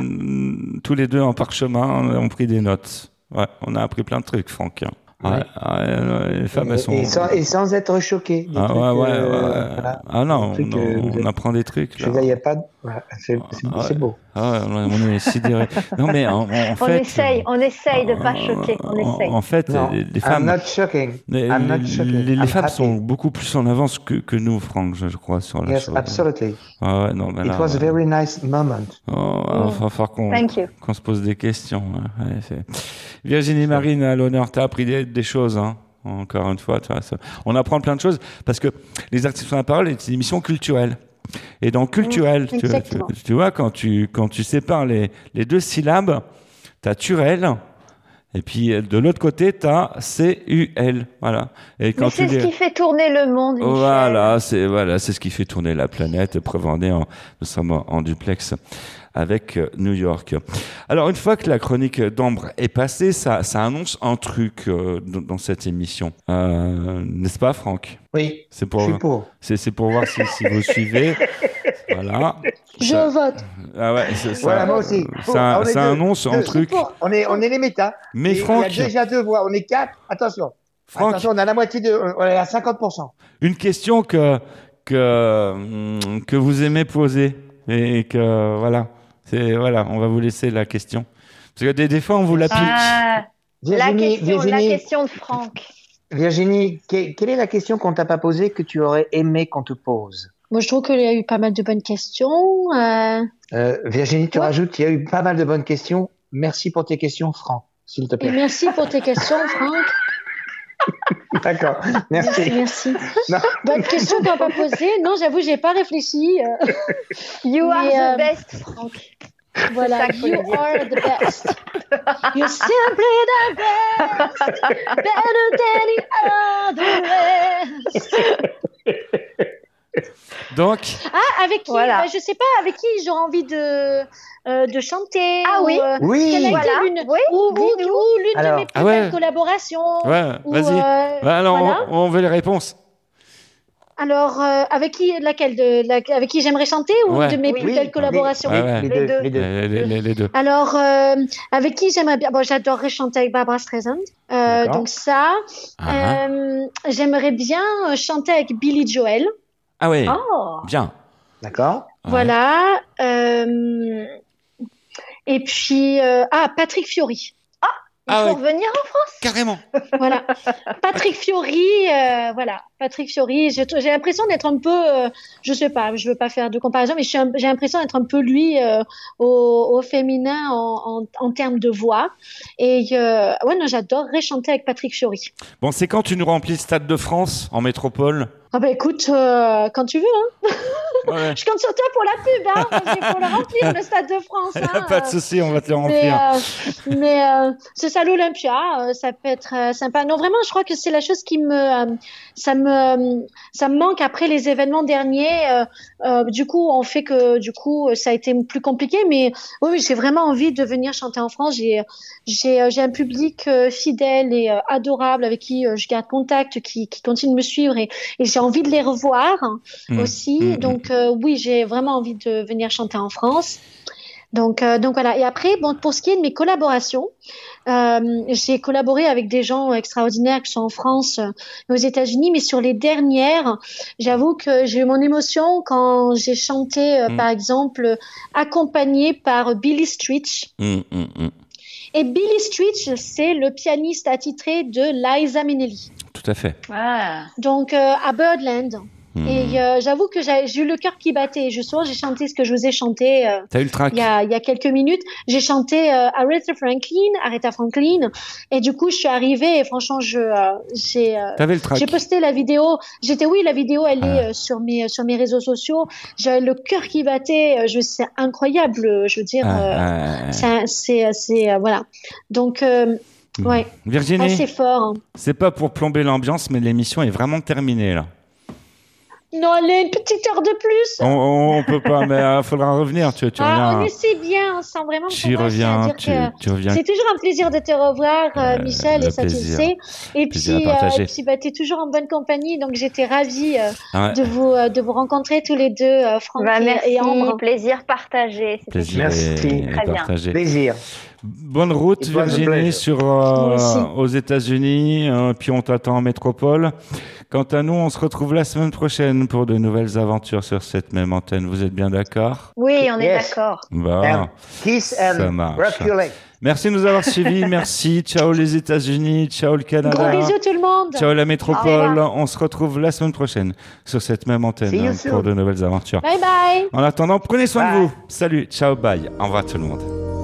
tous les deux en parchemin, on a pris des notes. Ouais, on a appris plein de trucs, Franck. Ouais, les femmes, Et, elles sont. et sans, et sans être choqué. des Ah trucs, ouais, ouais, euh, ouais. voilà. Ah non, Des trucs, on, euh, on apprend des trucs. Je veux il a pas voilà, c'est Ah beau. Ah on est sidéré. non mais en, en On fait, essaye, on essaye de pas euh, choquer. On en, essaye. en fait, Non, les, les I'm femmes, not shocking. les, I'm not les- shocking. les- les I'm femmes happy. sont beaucoup plus en avance que, que nous, Franck, je, je crois, sur la Yes, chose. absolutely. Ah ouais, non, It là, was a very nice moment. oh, il va falloir qu'on se pose des questions. hein. Ouais, Virginie Marine, à l'honneur, t'as appris des, des choses, hein. Encore une fois, tu vois, ça- on apprend plein de choses parce que les artistes sur la parole est une émission culturelle. Et dans culturel, tu, exactement. tu- tu vois, quand tu, quand tu sépares les, les deux syllabes, t'as turel, et puis euh, de l'autre côté, t'as C-U-L. Voilà. Et quand Mais tu c'est ce qui fait tourner le monde, Michel. voilà, c'est voilà, c'est ce qui fait tourner la planète. Preuve en est, nous sommes en, en duplex avec euh, New York. Alors une fois que la chronique d'Ambre est passée, ça, ça annonce un truc euh, dans, cette émission, Euh, n'est-ce pas, Franck? Oui, C'est pour, pour. c'est pour voir si, si vous suivez. Voilà. Je Ça- vote. Ah ouais, ça, Voilà, moi aussi. Ça, ça deux. annonce un truc. pour. On est, on est les méta. Mais Et Franck, Il y a déjà deux voix. On est quatre. Attention. Franck, Attention, on a la moitié de. On est à 50%. une question que que que vous aimez poser et que voilà, c'est voilà, on va vous laisser la question parce que des, des fois on vous la pique. Ah, la Virginie, question, la Virginie, question de Franck. Virginie, que- quelle est la question qu'on t'a pas posée que tu aurais aimé qu'on te pose? Moi, je trouve qu'il y a eu pas mal de bonnes questions. euh, Euh, Virginie, tu Ouais. rajoutes, il y a eu pas mal de bonnes questions. Merci pour tes questions, Franck, s'il te et plaît. merci pour tes questions, Franck. D'accord, merci. Merci. Bonne question qu'on pas posée. Non, j'avoue, j'ai pas réfléchi. euh, You are Mais, euh, the best, Franck. Voilà, you dire. are the best. You're simply the best, better than the other rest. Donc, Ah, avec qui Voilà. Bah, Je sais pas, avec qui j'aurais envie de, euh, de chanter. Ah ou, oui. euh, Oui. été Voilà. l'une- Oui, ou, ou- ou l'une de Alors. mes plus Ah ouais. belles collaborations. ouais, ou, vas-y. euh, Bah, alors, voilà. on, on veut les réponses. Alors, euh, avec qui, laquelle de, la- avec qui j'aimerais chanter ou Ouais. de mes Oui. plus Oui, belles collaborations? Ouais. Les Les deux. Les deux. Les, les- les- les deux. Alors, euh, avec qui j'aimerais bien Bon, j'adorerais chanter avec Barbara Streisand. Euh, donc ça. Ah, Euh, j'aimerais bien euh, chanter avec Billy Joel. Ah ouais, Oh. bien. D'accord. Ouais. Voilà. Euh, et puis, euh, ah, Patrick Fiori. Il Ah faut ouais. revenir en France. Carrément. Voilà. Patrick Fiori, euh, voilà. Patrick Fiori, j'ai l'impression d'être un peu, euh, je sais pas, je veux pas faire de comparaison, mais j'ai l'impression d'être un peu lui euh, au, au féminin en, en, en termes de voix. Et euh, ouais, non, j'adorerais chanter avec Patrick Fiori. Bon, c'est quand tu nous remplis le Stade de France en métropole? Ah bah écoute, euh, quand tu veux, hein. Ouais. Je compte sur toi pour la pub, hein, parce qu'il faut le remplir, le Stade de France. Hein, Pas de euh. souci, on va te le Mais, remplir. euh, mais euh, ce salle Olympia, euh, ça peut être sympa. Non, vraiment, je crois que c'est la chose qui me, ça me, ça me manque après les événements derniers. du coup, on fait que, du coup, ça a été plus compliqué. Mais oui, j'ai vraiment envie de venir chanter en France. J'ai, j'ai, un public fidèle et adorable avec qui je garde contact, qui, qui continue de me suivre et, et j'ai envie de les revoir Mm. aussi. Mm, mm. Donc euh, oui, j'ai vraiment envie de venir chanter en France. Donc, euh, donc voilà. Et après, bon, pour ce qui est de mes collaborations, euh, j'ai collaboré avec des gens extraordinaires qui sont en France euh, et aux États-Unis, mais sur les dernières, j'avoue que j'ai eu mon émotion quand j'ai chanté, euh, Mm. par exemple, accompagnée par Billy Stritch. Hum, hum. Et Billy Stritch, c'est le pianiste attitré de Liza Minnelli. Tout à fait. Ah. Donc euh, à Birdland. Hum. Et euh, j'avoue que j'ai eu le cœur qui battait. Justement, j'ai chanté ce que je vous ai chanté euh, T'as eu le track il y a, il y a quelques minutes. J'ai chanté euh, Aretha Franklin, Aretha Franklin. Et du coup, je suis arrivée et franchement, je euh, j'ai j'ai posté la vidéo. J'étais oui, la vidéo, elle Ah. est euh, sur mes sur mes réseaux sociaux. J'avais le cœur qui battait. Je c'est incroyable. Je veux dire, Ah, ah, ah. c'est c'est voilà. Donc euh, ouais, Virginie, assez fort. hein. c'est pas pour plomber l'ambiance, mais l'émission est vraiment terminée là. Non, allez, une petite heure de plus. On, on, on peut pas, mais il faudra revenir. Tu, tu Ah, on reviens. essaie bien, sans vraiment. Tu reviens, dire tu, que tu reviens. C'est toujours un plaisir de te revoir, euh, Michel, le et ça tu le plaisir. sais. Et Plaisir puis, euh, puis bah, tu es toujours en bonne compagnie, donc j'étais ravie euh, Ouais. de, vous, euh, de vous rencontrer tous les deux, euh, Franck Bah, et- merci, et Ambre. plaisir partagé. C'était Plaisir Merci. Très bien. partagé. Plaisir. Bonne route, Virginie, sur, euh, aux États-Unis. euh, puis on t'attend en métropole. Quant à nous, on se retrouve la semaine prochaine pour de nouvelles aventures sur cette même antenne. Vous êtes bien d'accord? Oui, on est Yes. d'accord. Bon. And kiss Ça and marche. Merci de nous avoir suivis. Merci. Ciao les États-Unis. Ciao le Gros Canada. bisous tout le monde. Ciao la métropole. On se retrouve la semaine prochaine sur cette même antenne hein, pour de nouvelles aventures. Bye bye. En attendant, prenez soin de vous. Salut. Ciao. Bye. Au revoir tout le monde.